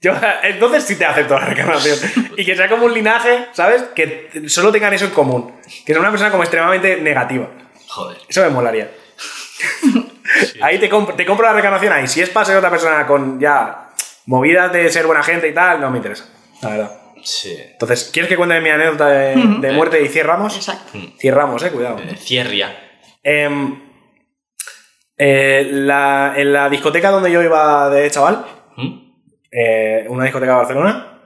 Yo, entonces sí te acepto la reencarnación. Y que sea como un linaje, ¿sabes? Que solo tengan eso en común. Que sea una persona como extremadamente negativa. Joder. Eso me molaría. ahí te, compro- te compro la reencarnación ahí. Si es para ser otra persona con ya movidas de ser buena gente y tal, no me interesa. La verdad. Sí. Entonces, ¿quieres que cuente mi anécdota de, de muerte y cierramos? Exacto. Cierramos, eh, cuidado. Eh, Cierria. Em, eh, la- en la discoteca donde yo iba de chaval, ¿Mm? eh, una discoteca de Barcelona,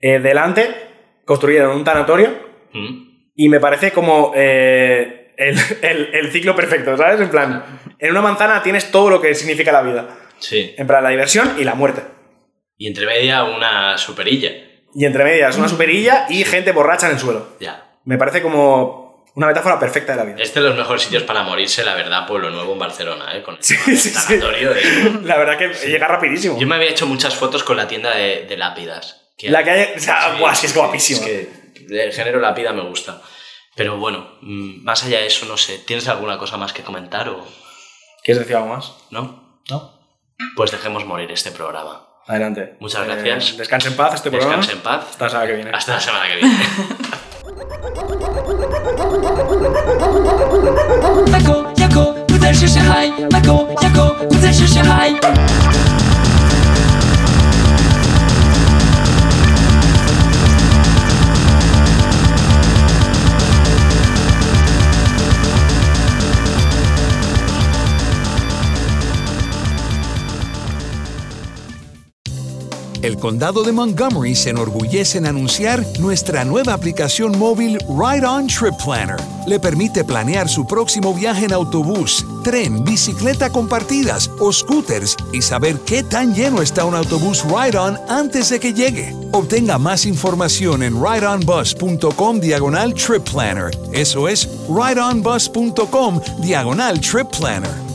eh, delante construyeron un tanatorio ¿Mm? y me parece como eh, el, el- el ciclo perfecto, ¿sabes? En plan, en una manzana tienes todo lo que significa la vida. Sí. En plan, la diversión y la muerte. Y entre media una superilla. Y entre medias, una superilla y gente borracha en el suelo. Ya. Me parece como una metáfora perfecta de la vida. Este es de los mejores sitios para morirse, la verdad, Pueblo Nuevo en Barcelona, ¿eh? Con el Sí, sí, sí. de- La verdad que llega rapidísimo. Yo me había hecho muchas fotos con la tienda de, de lápidas. que La que hay... O sea, Sí, buah, es que es guapísimo. Es que el género lápida me gusta. Pero bueno, mm, más allá de eso, no sé. ¿Tienes alguna cosa más que comentar o ¿Quieres decir algo más? no? No. Pues dejemos morir este programa. Adelante. Muchas gracias. Eh, descanse en paz este programa. Descansa en paz. Hasta la semana que viene. Hasta la semana que viene. El condado de Montgomery se enorgullece en anunciar nuestra nueva aplicación móvil Ride On Trip Planner. Le permite planear su próximo viaje en autobús, tren, bicicleta compartidas o scooters y saber qué tan lleno está un autobús Ride On antes de que llegue. Obtenga más información en rideonbus.com diagonal trip planner. Eso es rideonbus.com diagonal trip planner.